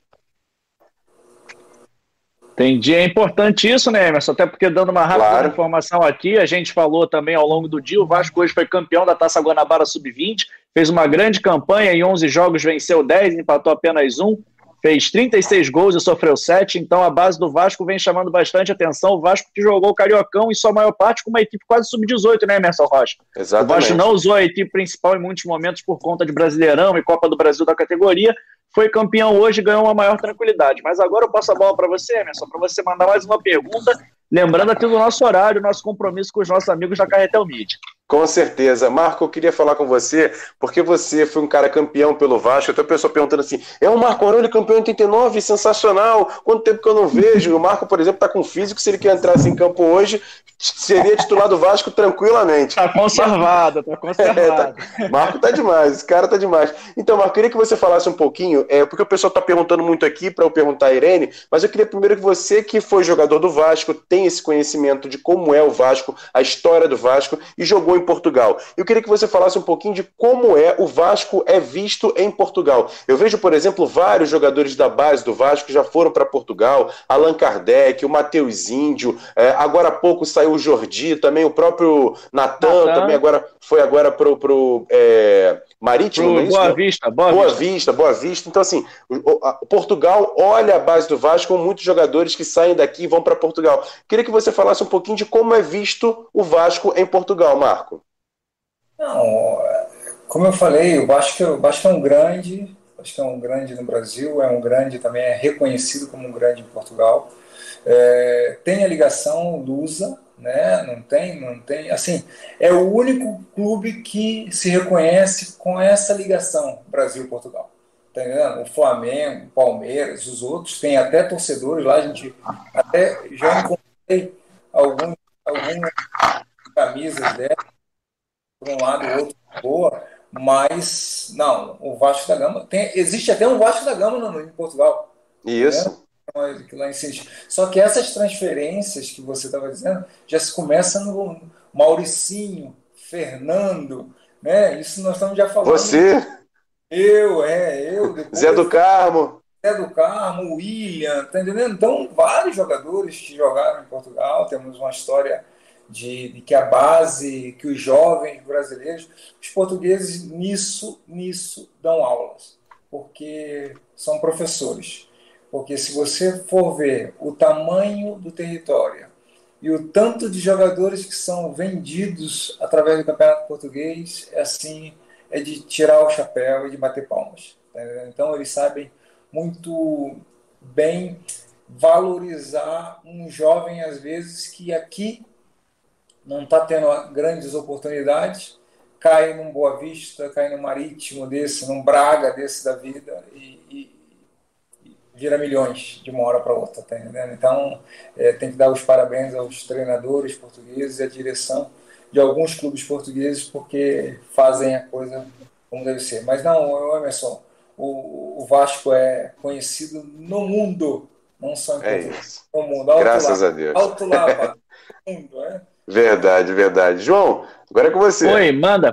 Speaker 1: Entendi. É importante isso, né, Emerson? Até porque, dando uma rápida claro. informação aqui, a gente falou também ao longo do dia, o Vasco hoje foi campeão da Taça Guanabara Sub-20, fez uma grande campanha, em 11 jogos venceu 10, empatou apenas um, fez 36 gols e sofreu 7, então a base do Vasco vem chamando bastante atenção. O Vasco que jogou o Cariocão, em sua maior parte, com uma equipe quase sub-18, né, Emerson Rocha? Exatamente. O Vasco não usou a equipe principal em muitos momentos por conta de Brasileirão e Copa do Brasil da categoria, foi campeão hoje e ganhou uma maior tranquilidade. Mas agora eu passo a bola para você, Emerson, para você mandar mais uma pergunta, lembrando aqui do nosso horário, nosso compromisso com os nossos amigos da Carretel Mídia.
Speaker 4: Com certeza. Marco, eu queria falar com você, porque você foi um cara campeão pelo Vasco. Até a pessoa perguntando assim: é o Marco Aurélio campeão em 89, sensacional. Quanto tempo que eu não vejo? O Marco, por exemplo, está com físico. Se ele quer entrar em campo hoje, seria titular do Vasco tranquilamente.
Speaker 1: Tá conservado, tá conservado. É, tá...
Speaker 4: Marco tá demais, esse cara tá demais. Então, Marco, queria que você falasse um pouquinho, é, porque o pessoal tá perguntando muito aqui para eu perguntar a Irene, mas eu queria primeiro que você, que foi jogador do Vasco, tem esse conhecimento de como é o Vasco, a história do Vasco e jogou em em Portugal. Eu queria que você falasse um pouquinho de como é o Vasco é visto em Portugal. Eu vejo, por exemplo, vários jogadores da base do Vasco que já foram para Portugal, Allan Kardec, o Matheus Índio, é, agora há pouco saiu o Jordi, também o próprio Natan, também agora foi agora pro, pro é, Marítimo,
Speaker 1: pro, é Boa Vista,
Speaker 4: Boa, Boa Vista. Vista. Boa Vista. Então, assim, Portugal olha a base do Vasco com muitos jogadores que saem daqui e vão para Portugal. Queria que você falasse um pouquinho de como é visto o Vasco em Portugal, Marco.
Speaker 3: Não, como eu falei, o Vasco, o Vasco é um grande, acho que é um grande no Brasil, é um grande também, é reconhecido como um grande em Portugal. É, tem a ligação Lusa, né? Não tem, não tem. Assim, é o único clube que se reconhece com essa ligação Brasil-Portugal. Tá entendendo? O Flamengo, o Palmeiras, os outros, tem até torcedores lá, a gente até já encontrei algumas, algumas camisas dela por um lado, o outro boa, mas não, o Vasco da Gama tem, existe até um Vasco da Gama no, em Portugal.
Speaker 4: Isso. Né?
Speaker 3: Lá em Só que essas transferências que você estava dizendo já se começa no Mauricinho, Fernando, né? Isso nós estamos já falando.
Speaker 4: Você?
Speaker 3: Eu, é, eu.
Speaker 4: Zé do Carmo.
Speaker 3: Zé do Carmo, William, tá entendendo? Então, vários jogadores que jogaram em Portugal, temos uma história de, de, que a base, que os jovens brasileiros, os portugueses nisso, nisso dão aulas, porque são professores. Porque se você for ver o tamanho do território e o tanto de jogadores que são vendidos através do Campeonato Português, é assim, é de tirar o chapéu e de bater palmas. Tá então eles sabem muito bem valorizar um jovem às vezes que aqui não está tendo grandes oportunidades, cai num Boa Vista, cai num Marítimo desse, num Braga desse da vida e, vira milhões de uma hora para outra, tá entendendo? Então, é, tem que dar os parabéns aos treinadores portugueses e à direção de alguns clubes portugueses, porque fazem a coisa como deve ser. Mas não, Emerson, o, o Vasco é conhecido no mundo, não só em
Speaker 4: é isso.
Speaker 3: no mundo.
Speaker 4: Graças
Speaker 3: lá,
Speaker 4: a Deus.
Speaker 3: Alto lá, mundo, né?
Speaker 4: Verdade, verdade. João, agora é com você.
Speaker 1: Oi, manda.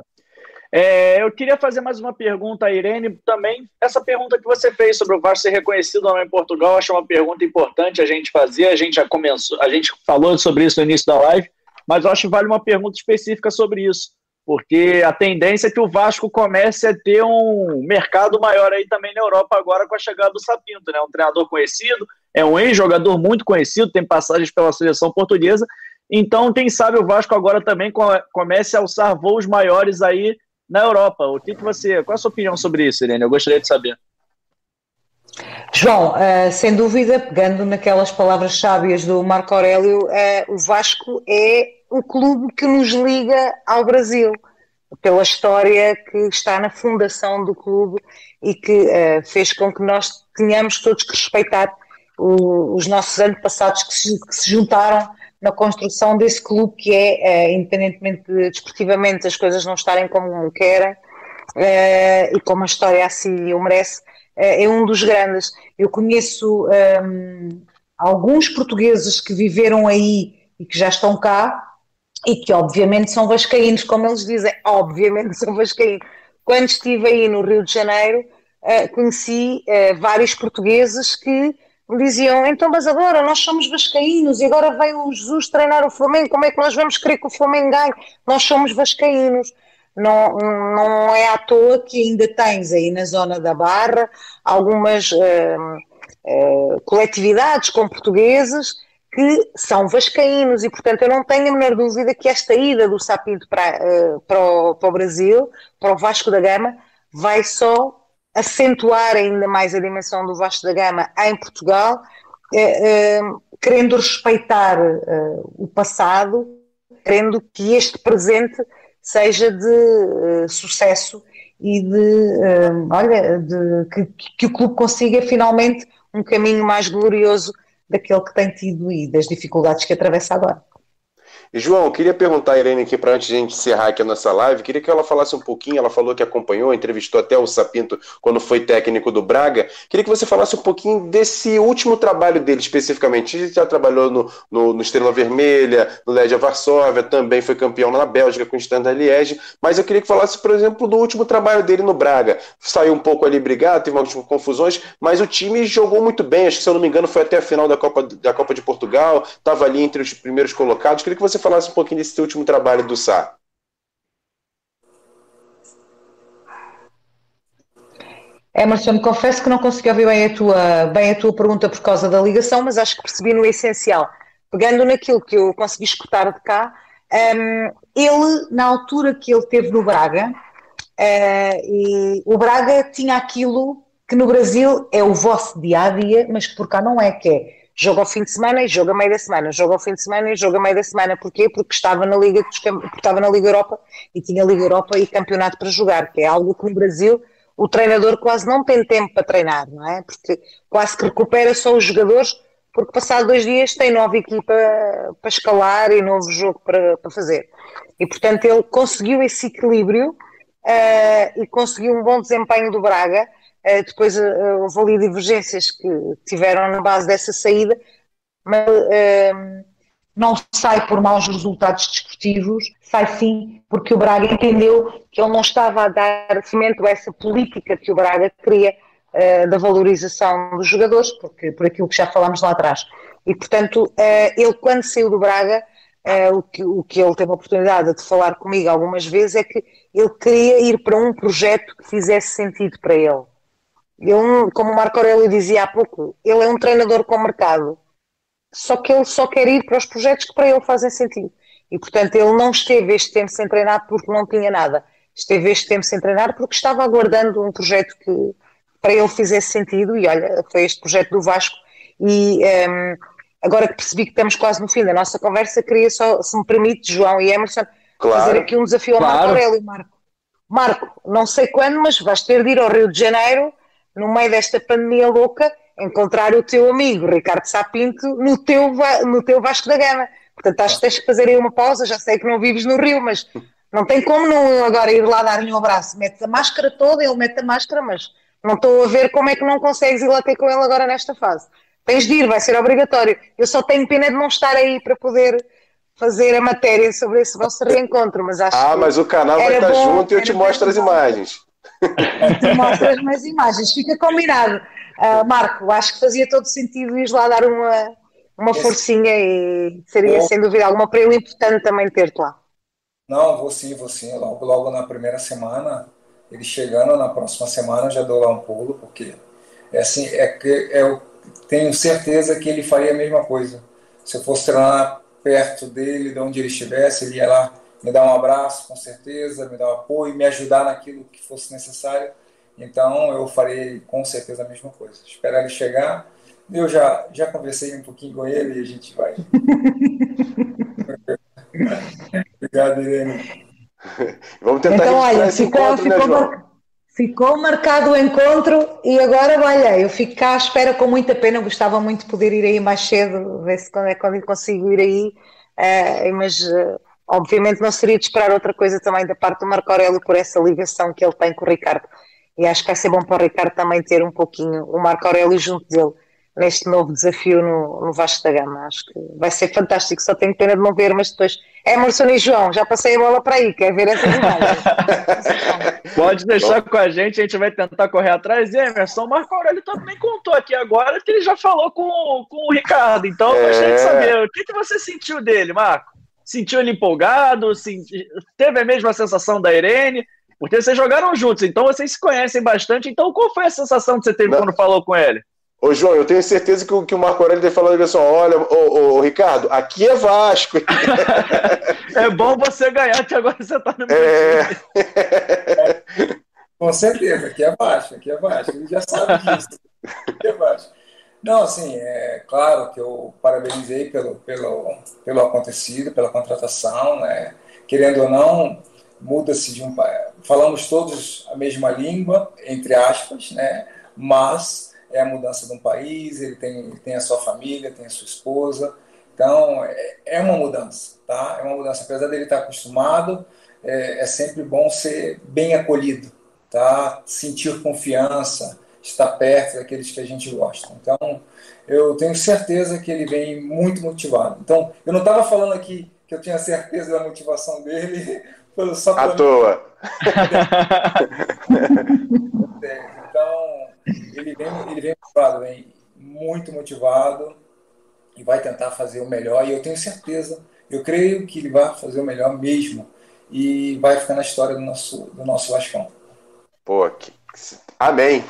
Speaker 1: É, eu queria fazer mais uma pergunta a Irene também. Essa pergunta que você fez sobre o Vasco ser reconhecido não em Portugal, acho uma pergunta importante a gente fazer. A gente já começou, a gente falou sobre isso no início da live, mas eu acho que vale uma pergunta específica sobre isso, porque a tendência é que o Vasco comece a ter um mercado maior aí também na Europa agora com a chegada do Sapinto, né? Um treinador conhecido, é um ex-jogador muito conhecido, tem passagens pela seleção portuguesa. Então, quem sabe o Vasco agora também comece a alçar voos maiores aí na Europa. O que, que você. Qual é a sua opinião sobre isso, Irene? Eu gostaria de saber.
Speaker 2: João, uh, sem dúvida, pegando naquelas palavras sábias do Marco Aurélio, uh, o Vasco é o clube que nos liga ao Brasil, pela história que está na fundação do clube e que uh, fez com que nós tenhamos todos que respeitar o, os nossos antepassados que se, que se juntaram na construção desse clube que é, uh, independentemente de desportivamente as coisas não estarem como querem uh, e como a história assim o merece, uh, é um dos grandes. Eu conheço ehm, alguns portugueses que viveram aí e que já estão cá e que obviamente são vascaínos, como eles dizem, obviamente são vascaínos. Quando estive aí no Rio de Janeiro, conheci vários portugueses que diziam, então, mas agora nós somos vascaínos e agora veio o Jesus treinar o Flamengo, como é que nós vamos querer que o Flamengo ganhe? Nós somos vascaínos. Não, não é à toa que ainda tens aí na zona da Barra algumas uh, uh, coletividades com portugueses que são vascaínos e, portanto, eu não tenho a menor dúvida que esta ida do Sapinto para, uh, para, o, para o Brasil, para o Vasco da Gama, vai só acentuar ainda mais a dimensão do Vasco da Gama em Portugal, eh, eh, querendo respeitar eh, o passado, querendo que este presente seja de sucesso e de, olha, de, que, que o clube consiga finalmente um caminho mais glorioso daquele que tem tido e das dificuldades que atravessa agora.
Speaker 4: João, queria perguntar a Irene aqui para antes de a gente encerrar aqui a nossa live, queria que ela falasse um pouquinho, ela falou que acompanhou, entrevistou até o Sapinto quando foi técnico do Braga, queria que você falasse um pouquinho desse último trabalho dele especificamente, ele já trabalhou no, no, no Estrela Vermelha, no Legia Varsóvia, também foi campeão na Bélgica com o Standard Liège, mas eu queria que falasse, por exemplo, do último trabalho dele no Braga, saiu um pouco ali brigado, teve algumas confusões, mas o time jogou muito bem, acho que se eu não me engano foi até a final da Copa, da Copa de Portugal, estava ali entre os primeiros colocados, queria que você falasse um pouquinho desse último trabalho do Sá.
Speaker 2: Emerson, confesso que não consegui ouvir bem a, tua, bem a tua pergunta por causa da ligação, mas acho que percebi no essencial. Pegando naquilo que eu consegui escutar de cá, um, ele, na altura que ele teve no Braga, uh, e o Braga tinha aquilo que no Brasil é o vosso dia a dia, mas que por cá não é, que é jogo ao fim de semana e jogo a meio da semana, jogo ao fim de semana e jogo a meio da semana. Porquê? Porque estava na Liga, estava na Liga Europa e tinha Liga Europa e campeonato para jogar, que é algo que no Brasil o treinador quase não tem tempo para treinar, não é? Porque quase que recupera só os jogadores, porque passado dois dias tem nova equipa para escalar e novo jogo para, para fazer. E portanto ele conseguiu esse equilíbrio uh, e conseguiu um bom desempenho do Braga depois eh, houve ali divergências que tiveram na base dessa saída, mas ehm, não sai por maus resultados desportivos, sai sim porque o Braga entendeu que ele não estava a dar cimento a essa política que o Braga queria da valorização dos jogadores, porque, por aquilo que já falámos lá atrás. E, portanto, ele quando saiu do Braga, o, que, o que ele teve a oportunidade de falar comigo algumas vezes é que ele queria ir para um projeto que fizesse sentido para ele. Ele, como o Marco Aurélio dizia há pouco, ele é um treinador com mercado. Só que ele só quer ir para os projetos que para ele fazem sentido. E, portanto, ele não esteve este tempo sem treinar porque não tinha nada. Esteve este tempo sem treinar porque estava aguardando um projeto que para ele fizesse sentido. E olha, foi este projeto do Vasco. E um, ehm, agora que percebi que estamos quase no fim da nossa conversa, queria só, se me permite, João e Emerson, claro. fazer aqui um desafio ao claro. Marco Aurélio. Marco, Marco, não sei quando, mas vais ter de ir ao Rio de Janeiro no meio desta pandemia louca, encontrar o teu amigo Ricardo Sapinto no teu, no teu Vasco da Gama. Portanto, acho que tens que fazer aí uma pausa. Já sei que não vives no Rio, mas não tem como não agora ir lá dar-lhe um abraço. Mete a máscara toda, ele mete a máscara, mas não estou a ver como é que não consegues ir lá ter com ele agora nesta fase. Tens de ir, vai ser obrigatório. Eu só tenho pena de não estar aí para poder fazer a matéria sobre esse vosso reencontro, mas acho
Speaker 4: Ah, mas o canal vai estar bom, junto e eu te mostro as imagens.
Speaker 2: Tu mostras as imagens, fica combinado. Uh, Marco, acho que fazia todo sentido ir lá dar uma, uma forcinha e seria, sem dúvida alguma, para ele importante também ter-te lá.
Speaker 3: Não, vou sim, vou sim. Logo, logo na primeira semana, ele chegando na próxima semana, já dou lá um pulo, porque é assim, é que eu tenho certeza que ele faria a mesma coisa. Se eu fosse treinar perto dele, de onde ele estivesse, ele ia lá me dar um abraço, com certeza, me dar um apoio, me ajudar naquilo que fosse necessário. Então, eu farei com certeza a mesma coisa. Esperar ele chegar. Eu já, já conversei um pouquinho com ele e a gente vai. Obrigado, Irene.
Speaker 4: Vamos tentar
Speaker 2: então, olha, esse ficou, encontro, ficou, né, mar... ficou marcado o encontro e agora, olha, eu fico cá à espera com muita pena. gostava muito de poder ir aí mais cedo, ver se quando é quando consigo ir aí. Uh, mas uh, obviamente não seria de esperar outra coisa também da parte do Marco Aurélio por essa ligação que ele tem com o Ricardo. E acho que vai ser bom para o Ricardo também ter um pouquinho o Marco Aurélio junto dele neste novo desafio no, no Vasco da Gama. Acho que vai ser fantástico, só tenho pena de não ver, mas depois Emerson e João, já passei a bola para aí, quer ver essa imagem?
Speaker 1: Pode deixar com a gente, a gente vai tentar correr atrás. E Emerson, o Marco Aurélio também contou aqui agora que ele já falou com, com o Ricardo, então é... gostaria de saber, o que, que você sentiu dele, Marco? Sentiu ele empolgado? Senti... Teve a mesma sensação da Irene? Porque vocês jogaram juntos, então vocês se conhecem bastante. Então, qual foi a sensação que você teve Não. quando falou com ele?
Speaker 4: Ô, João, eu tenho certeza que o, que o Marco Aurélio tem falado assim: olha, ô, ô, Ricardo, aqui é Vasco.
Speaker 1: é bom você ganhar, que agora você está no meu
Speaker 3: é... Com certeza, aqui é Vasco, aqui é Vasco. Ele já sabe disso. Aqui é Vasco. Não, assim, é claro que eu parabenizei pelo, pelo, pelo acontecido, pela contratação, né? Querendo ou não, muda-se de um. Falamos todos a mesma língua, entre aspas, né? Mas é a mudança de um país, ele tem, tem a sua família, tem a sua esposa. Então, é, é uma mudança, tá? É uma mudança. Apesar dele estar acostumado, é, é sempre bom ser bem acolhido, tá? Sentir confiança, estar perto daqueles que a gente gosta. Então, eu tenho certeza que ele vem muito motivado. Então, eu não estava falando aqui que eu tinha certeza da motivação dele
Speaker 4: só à toa.
Speaker 3: então, ele vem, ele vem motivado, vem muito motivado e vai tentar fazer o melhor. E eu tenho certeza, eu creio que ele vai fazer o melhor mesmo e vai ficar na história do nosso, do nosso Vascão.
Speaker 4: Pô, que... amém.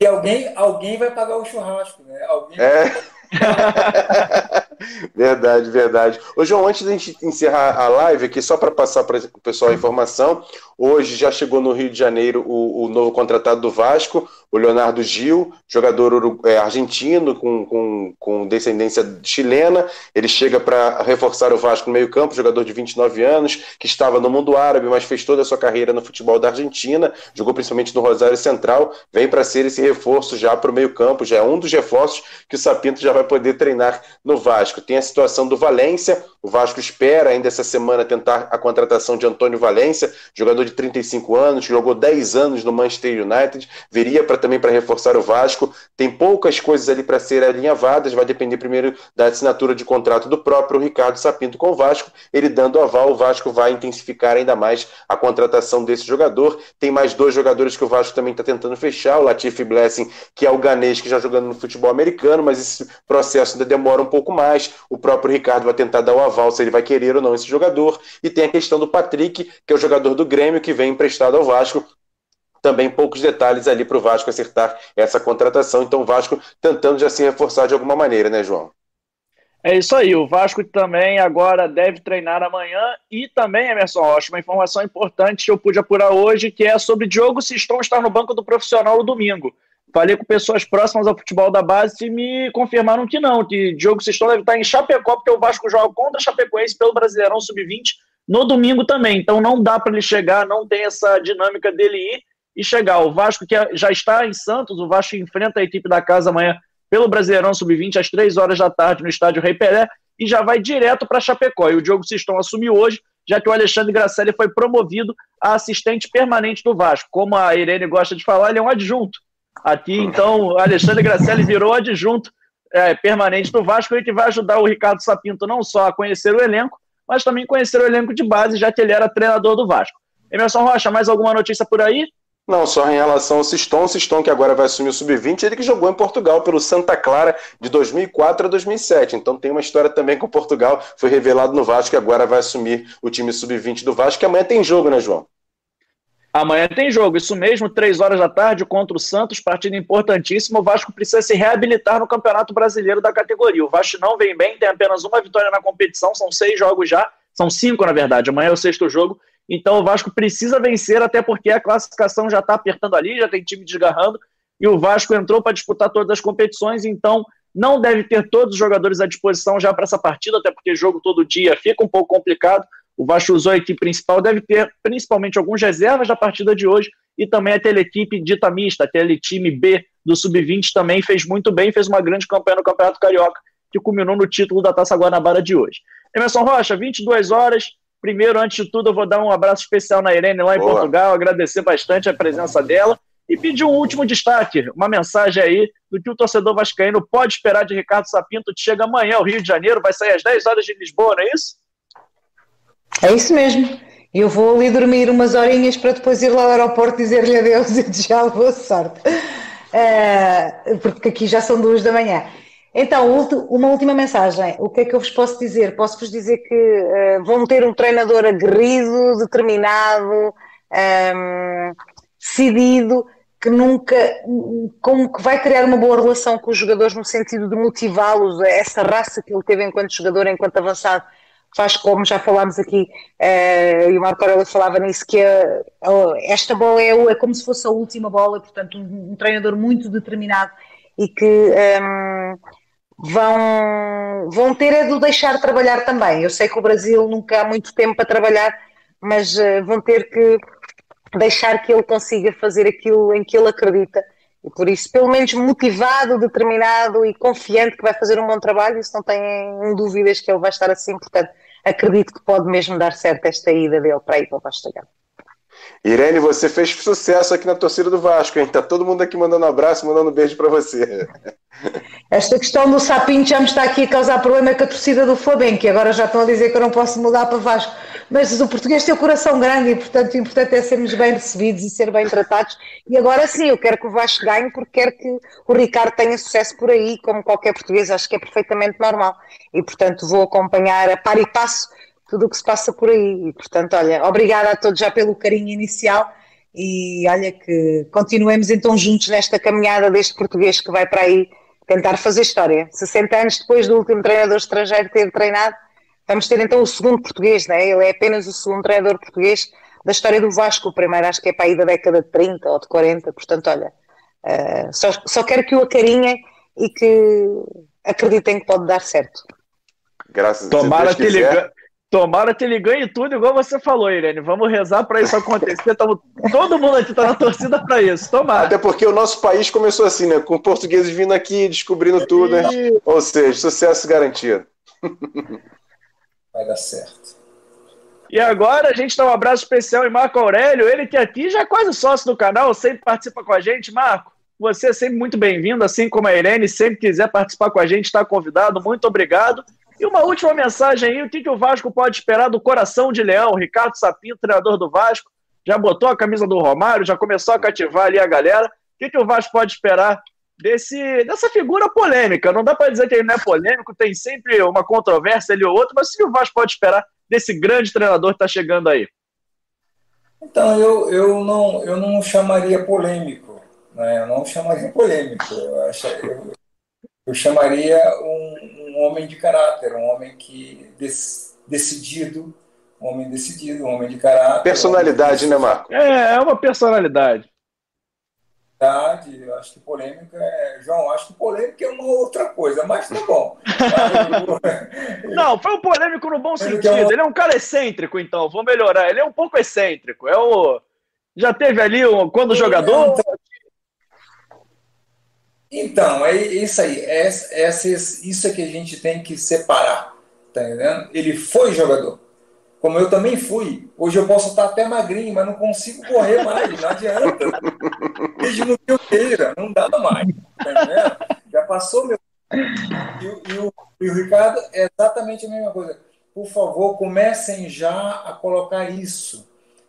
Speaker 3: E alguém, alguém vai pagar o churrasco, né? Alguém
Speaker 4: é. verdade, verdade. Ô, João, antes da gente encerrar a live aqui, só para passar para o pessoal a informação, hoje já chegou no Rio de Janeiro o, o novo contratado do Vasco, o Leonardo Gil, jogador é, argentino com, com, com, descendência chilena. Ele chega para reforçar o Vasco no meio-campo, jogador de 29 anos, que estava no mundo árabe, mas fez toda a sua carreira no futebol da Argentina, jogou principalmente no Rosário Central, vem para ser esse reforço já para o meio-campo, já é um dos reforços que o Sapinto já vai poder treinar no Vasco. Tem a situação do Valência, o Vasco espera ainda essa semana tentar a contratação de Antônio Valência, jogador de 35 anos, jogou 10 anos no Manchester United, viria para também para reforçar o Vasco. Tem poucas coisas ali para serem alinhavadas, vai depender primeiro da assinatura de contrato do próprio Ricardo Sapinto com o Vasco. Ele dando aval, o Vasco vai intensificar ainda mais a contratação desse jogador. Tem mais dois jogadores que o Vasco também está tentando fechar, o Latifi Blessing, que é o ganês que já jogando no futebol americano, mas esse processo ainda demora um pouco mais. O próprio Ricardo vai tentar dar o aval se ele vai querer ou não esse jogador. E tem a questão do Patrick, que é o jogador do Grêmio que vem emprestado ao Vasco, também poucos detalhes ali para o Vasco acertar essa contratação. Então, o Vasco tentando já se reforçar de alguma maneira, né, João?
Speaker 1: É isso aí. O Vasco também agora deve treinar amanhã e também, Emerson Rocha, uma informação importante que eu pude apurar hoje, que é sobre Diogo Siston estar no banco do profissional no domingo. Falei com pessoas próximas ao futebol da base e me confirmaram que não, que Diogo Siston deve estar em Chapecó, porque o Vasco joga contra Chapecoense pelo Brasileirão Sub-20 no domingo também. Então não dá para ele chegar, não tem essa dinâmica dele ir e chegar. O Vasco, que já está em Santos, o Vasco enfrenta a equipe da casa amanhã pelo Brasileirão Sub-20 às 3 horas da tarde no estádio Rei Pelé e já vai direto para Chapecó. E o Diogo Siston assumiu hoje, já que o Alexandre Gracelli foi promovido a assistente permanente do Vasco. Como a Irene gosta de falar, ele é um adjunto. Aqui, então, Alexandre Gracelli virou adjunto é, permanente do Vasco, ele que vai ajudar o Ricardo Sapinto não só a conhecer o elenco, mas também conhecer o elenco de base, já que ele era treinador do Vasco. Emerson Rocha, mais alguma notícia por aí?
Speaker 4: Não, só em relação ao Siston, o Siston que agora vai assumir o Sub-20, ele que jogou em Portugal pelo Santa Clara de 2004 a 2007. Então tem uma história também com Portugal, foi revelado no Vasco que agora vai assumir o time Sub-20 do Vasco, que amanhã tem jogo, né, João?
Speaker 1: Amanhã tem jogo, isso mesmo, três horas da tarde contra o Santos, partida importantíssima. O Vasco precisa se reabilitar no Campeonato Brasileiro da categoria. O Vasco não vem bem, tem apenas uma vitória na competição, são seis jogos já, são cinco na verdade. Amanhã é o sexto jogo então o Vasco precisa vencer, até porque a classificação já está apertando ali, já tem time desgarrando, e o Vasco entrou para disputar todas as competições, então não deve ter todos os jogadores à disposição já para essa partida, até porque jogo todo dia fica um pouco complicado. O Vasco usou a equipe principal, deve ter principalmente alguns reservas da partida de hoje e também aquela equipe dita mista, aquele time B do Sub-20 também fez muito bem, fez uma grande campanha no Campeonato Carioca, que culminou no título da Taça Guanabara de hoje. Emerson Rocha, 22 horas, Primeiro, antes de tudo, eu vou dar um abraço especial na Irene lá em Boa. Portugal, agradecer bastante a presença dela e pedir um último destaque, uma mensagem aí do que o torcedor vascaíno pode esperar de Ricardo Sapinto, que chega amanhã ao Rio de Janeiro, vai sair às 10 horas de Lisboa, não é isso?
Speaker 2: É isso mesmo. Eu vou ali dormir umas horinhas para depois ir lá ao aeroporto dizer-lhe adeus e desejar boa sorte. É, porque aqui já são duas da manhã. Então, uma última mensagem. O que é que eu vos posso dizer? Posso-vos dizer que uh, vão ter um treinador aguerrido, determinado, um, ehm, decidido, que nunca, como que vai criar uma boa relação com os jogadores no sentido de motivá-los, essa raça que ele teve enquanto jogador, enquanto avançado, faz como já falámos aqui, uh, e o Marco Aurélio falava nisso, que esta bola é, é, como se fosse a última bola, portanto um, um treinador muito determinado e que um, ehm, vão, vão ter é de deixar trabalhar também. Eu sei que o Brasil nunca há muito tempo para trabalhar, mas uh, vão ter que deixar que ele consiga fazer aquilo em que ele acredita. E por isso, pelo menos motivado, determinado e confiante que vai fazer um bom trabalho, isso não tem dúvidas que ele vai estar assim. Portanto, acredito que pode mesmo dar certo esta ida dele para ir para o Vasco.
Speaker 4: Irene, você fez sucesso aqui na torcida do Vasco, hein? Tá todo mundo aqui mandando abraço, mandando beijo para você.
Speaker 2: Esta questão do sapinho já me está aqui a causar problema com a torcida do Flamengo, que agora já estão a dizer que eu não posso mudar para Vasco. Mas o português tem o coração grande e, portanto, o importante é sermos bem recebidos e ser bem tratados. E agora sim, eu quero que o Vasco ganhe porque quero que o Ricardo tenha sucesso por aí, como qualquer português, acho que é perfeitamente normal. E, portanto, vou acompanhar a par e passo tudo o que se passa por aí. E, portanto, olha, obrigada a todos já pelo carinho inicial e olha que continuemos então juntos nesta caminhada deste português que vai para aí tentar fazer história. 60 anos depois do último treinador estrangeiro ter treinado, vamos ter então o segundo português, né? ele é apenas o segundo treinador português da história do Vasco, o primeiro acho que é para aí da década de 30 ou de 40, portanto, olha, uh, só, só quero que o acarinhem e que acreditem que pode dar certo.
Speaker 1: Graças Tomara a Deus que ele, Tomara que ele ganhe tudo, igual você falou, Irene. Vamos rezar para isso acontecer. Tamo, todo mundo aqui está na torcida para isso. Tomara.
Speaker 4: Até porque o nosso país começou assim, né? Com portugueses vindo aqui, descobrindo tudo, né? Ou seja, sucesso garantido.
Speaker 3: Vai dar certo.
Speaker 1: E agora a gente dá um abraço especial em Marco Aurélio, ele que aqui já é quase sócio do canal, sempre participa com a gente. Marco, você é sempre muito bem-vindo, assim como a Irene, sempre quiser participar com a gente, está convidado. Muito obrigado. E uma última mensagem aí, o que, que o Vasco pode esperar do coração de leão? Ricardo Sapinto, treinador do Vasco, já botou a camisa do Romário, já começou a cativar ali a galera. O que, que o Vasco pode esperar desse, dessa figura polêmica? Não dá para dizer que ele não é polêmico, tem sempre uma controvérsia ali ou outra, mas o que o Vasco pode esperar desse grande treinador que está chegando aí?
Speaker 3: Então, eu, eu, não, eu não chamaria polêmico. Né? Eu não chamaria polêmico. Eu, acho, eu, eu chamaria um, um homem de caráter, um homem que decidido, um homem decidido, um homem de caráter.
Speaker 4: Personalidade, né, Marco?
Speaker 1: É, é uma personalidade.
Speaker 3: Eu acho que polêmica é. João, acho que polêmica é uma outra coisa, mas tá bom.
Speaker 1: Não, foi um polêmico no bom sentido. Ele é um cara excêntrico, então, vou melhorar. Ele é um pouco excêntrico. É o. Já teve ali quando jogador?
Speaker 3: Então, é isso aí. É, é, isso é que a gente tem que separar. Tá entendendo? Ele foi jogador. Como eu também fui. Hoje eu posso estar até magrinho, mas não consigo correr mais. Não adianta. No que eu queira, não dá mais. Tá entendendo? Já passou meu. E, e, o, e o Ricardo é exatamente a mesma coisa. Por favor, comecem já a colocar isso.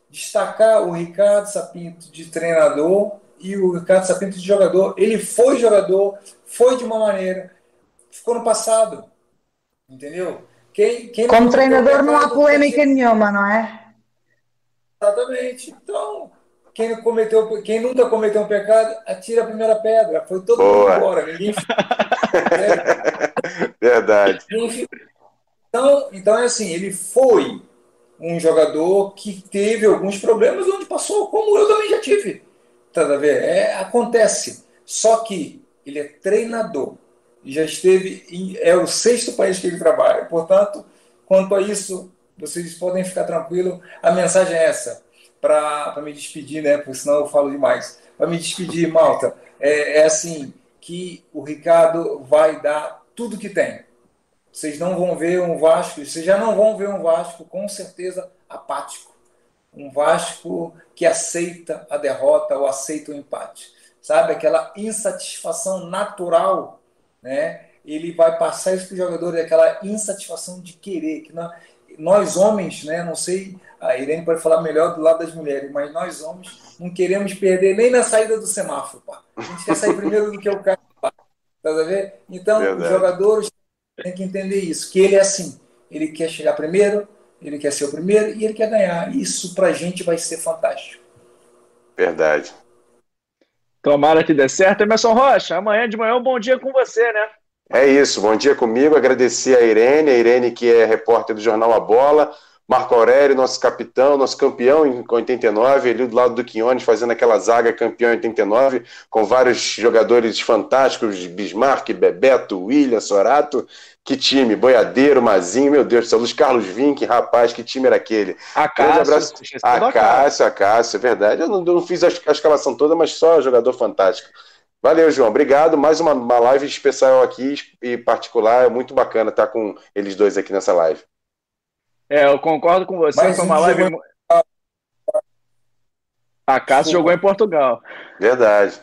Speaker 3: Destacar o Ricardo Sapinto de treinador e o Ricardo Sapinto de jogador. Ele foi jogador, foi de uma maneira, ficou no passado. Entendeu?
Speaker 2: Quem, quem Como treinador não há polêmica nenhuma, não é?
Speaker 3: Exatamente. Então, quem, cometeu, quem nunca cometeu um pecado, atira a primeira pedra. Foi todo Boa. mundo embora. Ninguém.
Speaker 4: Verdade.
Speaker 3: Então, então é assim, ele foi um jogador que teve alguns problemas onde passou, como eu também já tive. Tá a ver? É, acontece. Só que ele é treinador. Já esteve em, é o sexto país que ele trabalha. Portanto, quanto a isso, vocês podem ficar tranquilos. A mensagem é essa, para me despedir, né? Porque senão eu falo demais. Para me despedir, Malta, é, é assim que o Ricardo vai dar tudo que tem. Vocês não vão ver um Vasco, vocês já não vão ver um Vasco com certeza apático. Um Vasco que aceita a derrota ou aceita o empate. Sabe? Aquela insatisfação natural, né? Ele vai passar isso para o jogador, aquela insatisfação de querer. Que nós, nós homens, né? Não sei, a Irene pode falar melhor do lado das mulheres, mas nós homens não queremos perder nem na saída do semáforo. Pá. A gente quer sair primeiro do que o cara. Tá a ver? Então, Verdade. os jogadores têm que entender isso, que ele é assim. Ele quer chegar primeiro, ele quer ser o primeiro e ele quer ganhar. Isso para a gente vai ser fantástico.
Speaker 4: Verdade.
Speaker 1: Tomara que dê certo. Emerson Rocha, amanhã de manhã um bom dia com você, né?
Speaker 4: É isso, bom dia comigo. Agradecer a Irene, a Irene que é repórter do jornal A Bola, Marco Aurélio, nosso capitão, nosso campeão em 89, ali do lado do Quinones, fazendo aquela zaga campeão em 89, com vários jogadores fantásticos, Bismarck, Bebeto, William, Sorato. Que time, Boiadeiro, Mazinho, meu Deus do céu, Luiz Carlos Vinck, rapaz, que time era aquele?
Speaker 1: A Cássio, abraço.
Speaker 4: A Cássio, a Cássio, é verdade. Eu não, não fiz a, a escalação toda, mas só jogador fantástico. Valeu, João. Obrigado. Mais uma, uma live especial aqui e particular. É muito bacana estar com eles dois aqui nessa live.
Speaker 1: É, eu concordo com você. Mas foi uma live. Jogou... A Cássio jogou em Portugal.
Speaker 4: Verdade.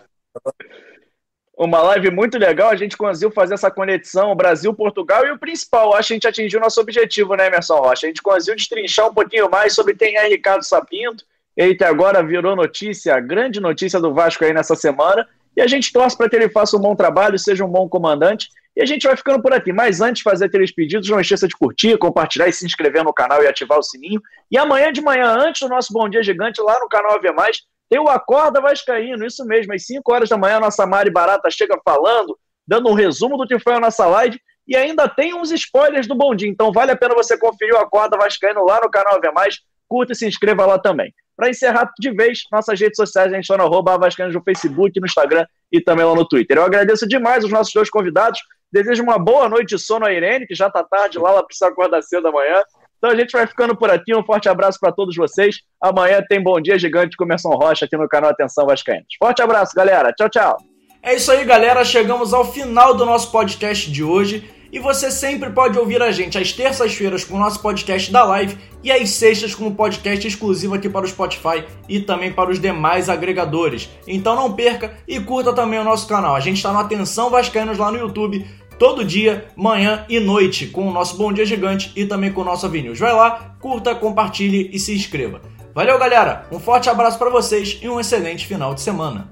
Speaker 1: Uma live muito legal, a gente conseguiu fazer essa conexão Brasil-Portugal e o principal, acho que a gente atingiu nosso objetivo, né, Emerson Rocha? A gente conseguiu destrinchar um pouquinho mais sobre quem é Ricardo Sapinto, ele agora virou notícia, grande notícia do Vasco aí nessa semana, e a gente torce para que ele faça um bom trabalho, seja um bom comandante. E a gente vai ficando por aqui. Mas antes de fazer aqueles pedidos, não esqueça de curtir, compartilhar e se inscrever no canal e ativar o sininho. E amanhã de manhã, antes do nosso Bom Dia Gigante, lá no canal Ave Mais, tem o Acorda Vascaíno. Isso mesmo, às 5 horas da manhã, a nossa Mari Barata chega falando, dando um resumo do que foi a nossa live. E ainda tem uns spoilers do Bom Dia. Então vale a pena você conferir o Acorda Vascaíno lá no canal Ave Mais. Curta e se inscreva lá também. Para encerrar de vez, nossas redes sociais, a gente está no arroba no Facebook, no Instagram e também lá no Twitter. Eu agradeço demais os nossos dois convidados. Desejo uma boa noite de sono a Irene, que já está tarde lá, ela precisa acordar cedo amanhã. Então a gente vai ficando por aqui. Um forte abraço para todos vocês. Amanhã tem Bom Dia Gigante com Emerson Rocha aqui no canal Atenção Vascaínos. Forte abraço, galera. Tchau, tchau.
Speaker 5: É isso aí, galera. Chegamos ao final do nosso podcast de hoje. E você sempre pode ouvir a gente às terças-feiras com o nosso podcast da live e às sextas com o podcast exclusivo aqui para o Spotify e também para os demais agregadores. Então não perca e curta também o nosso canal. A gente está no Atenção Vascaínos lá no YouTube todo dia, manhã e noite, com o nosso Bom Dia Gigante e também com o nosso Avenue. Vai lá, curta, compartilhe e se inscreva. Valeu, galera! Um forte abraço para vocês e um excelente final de semana.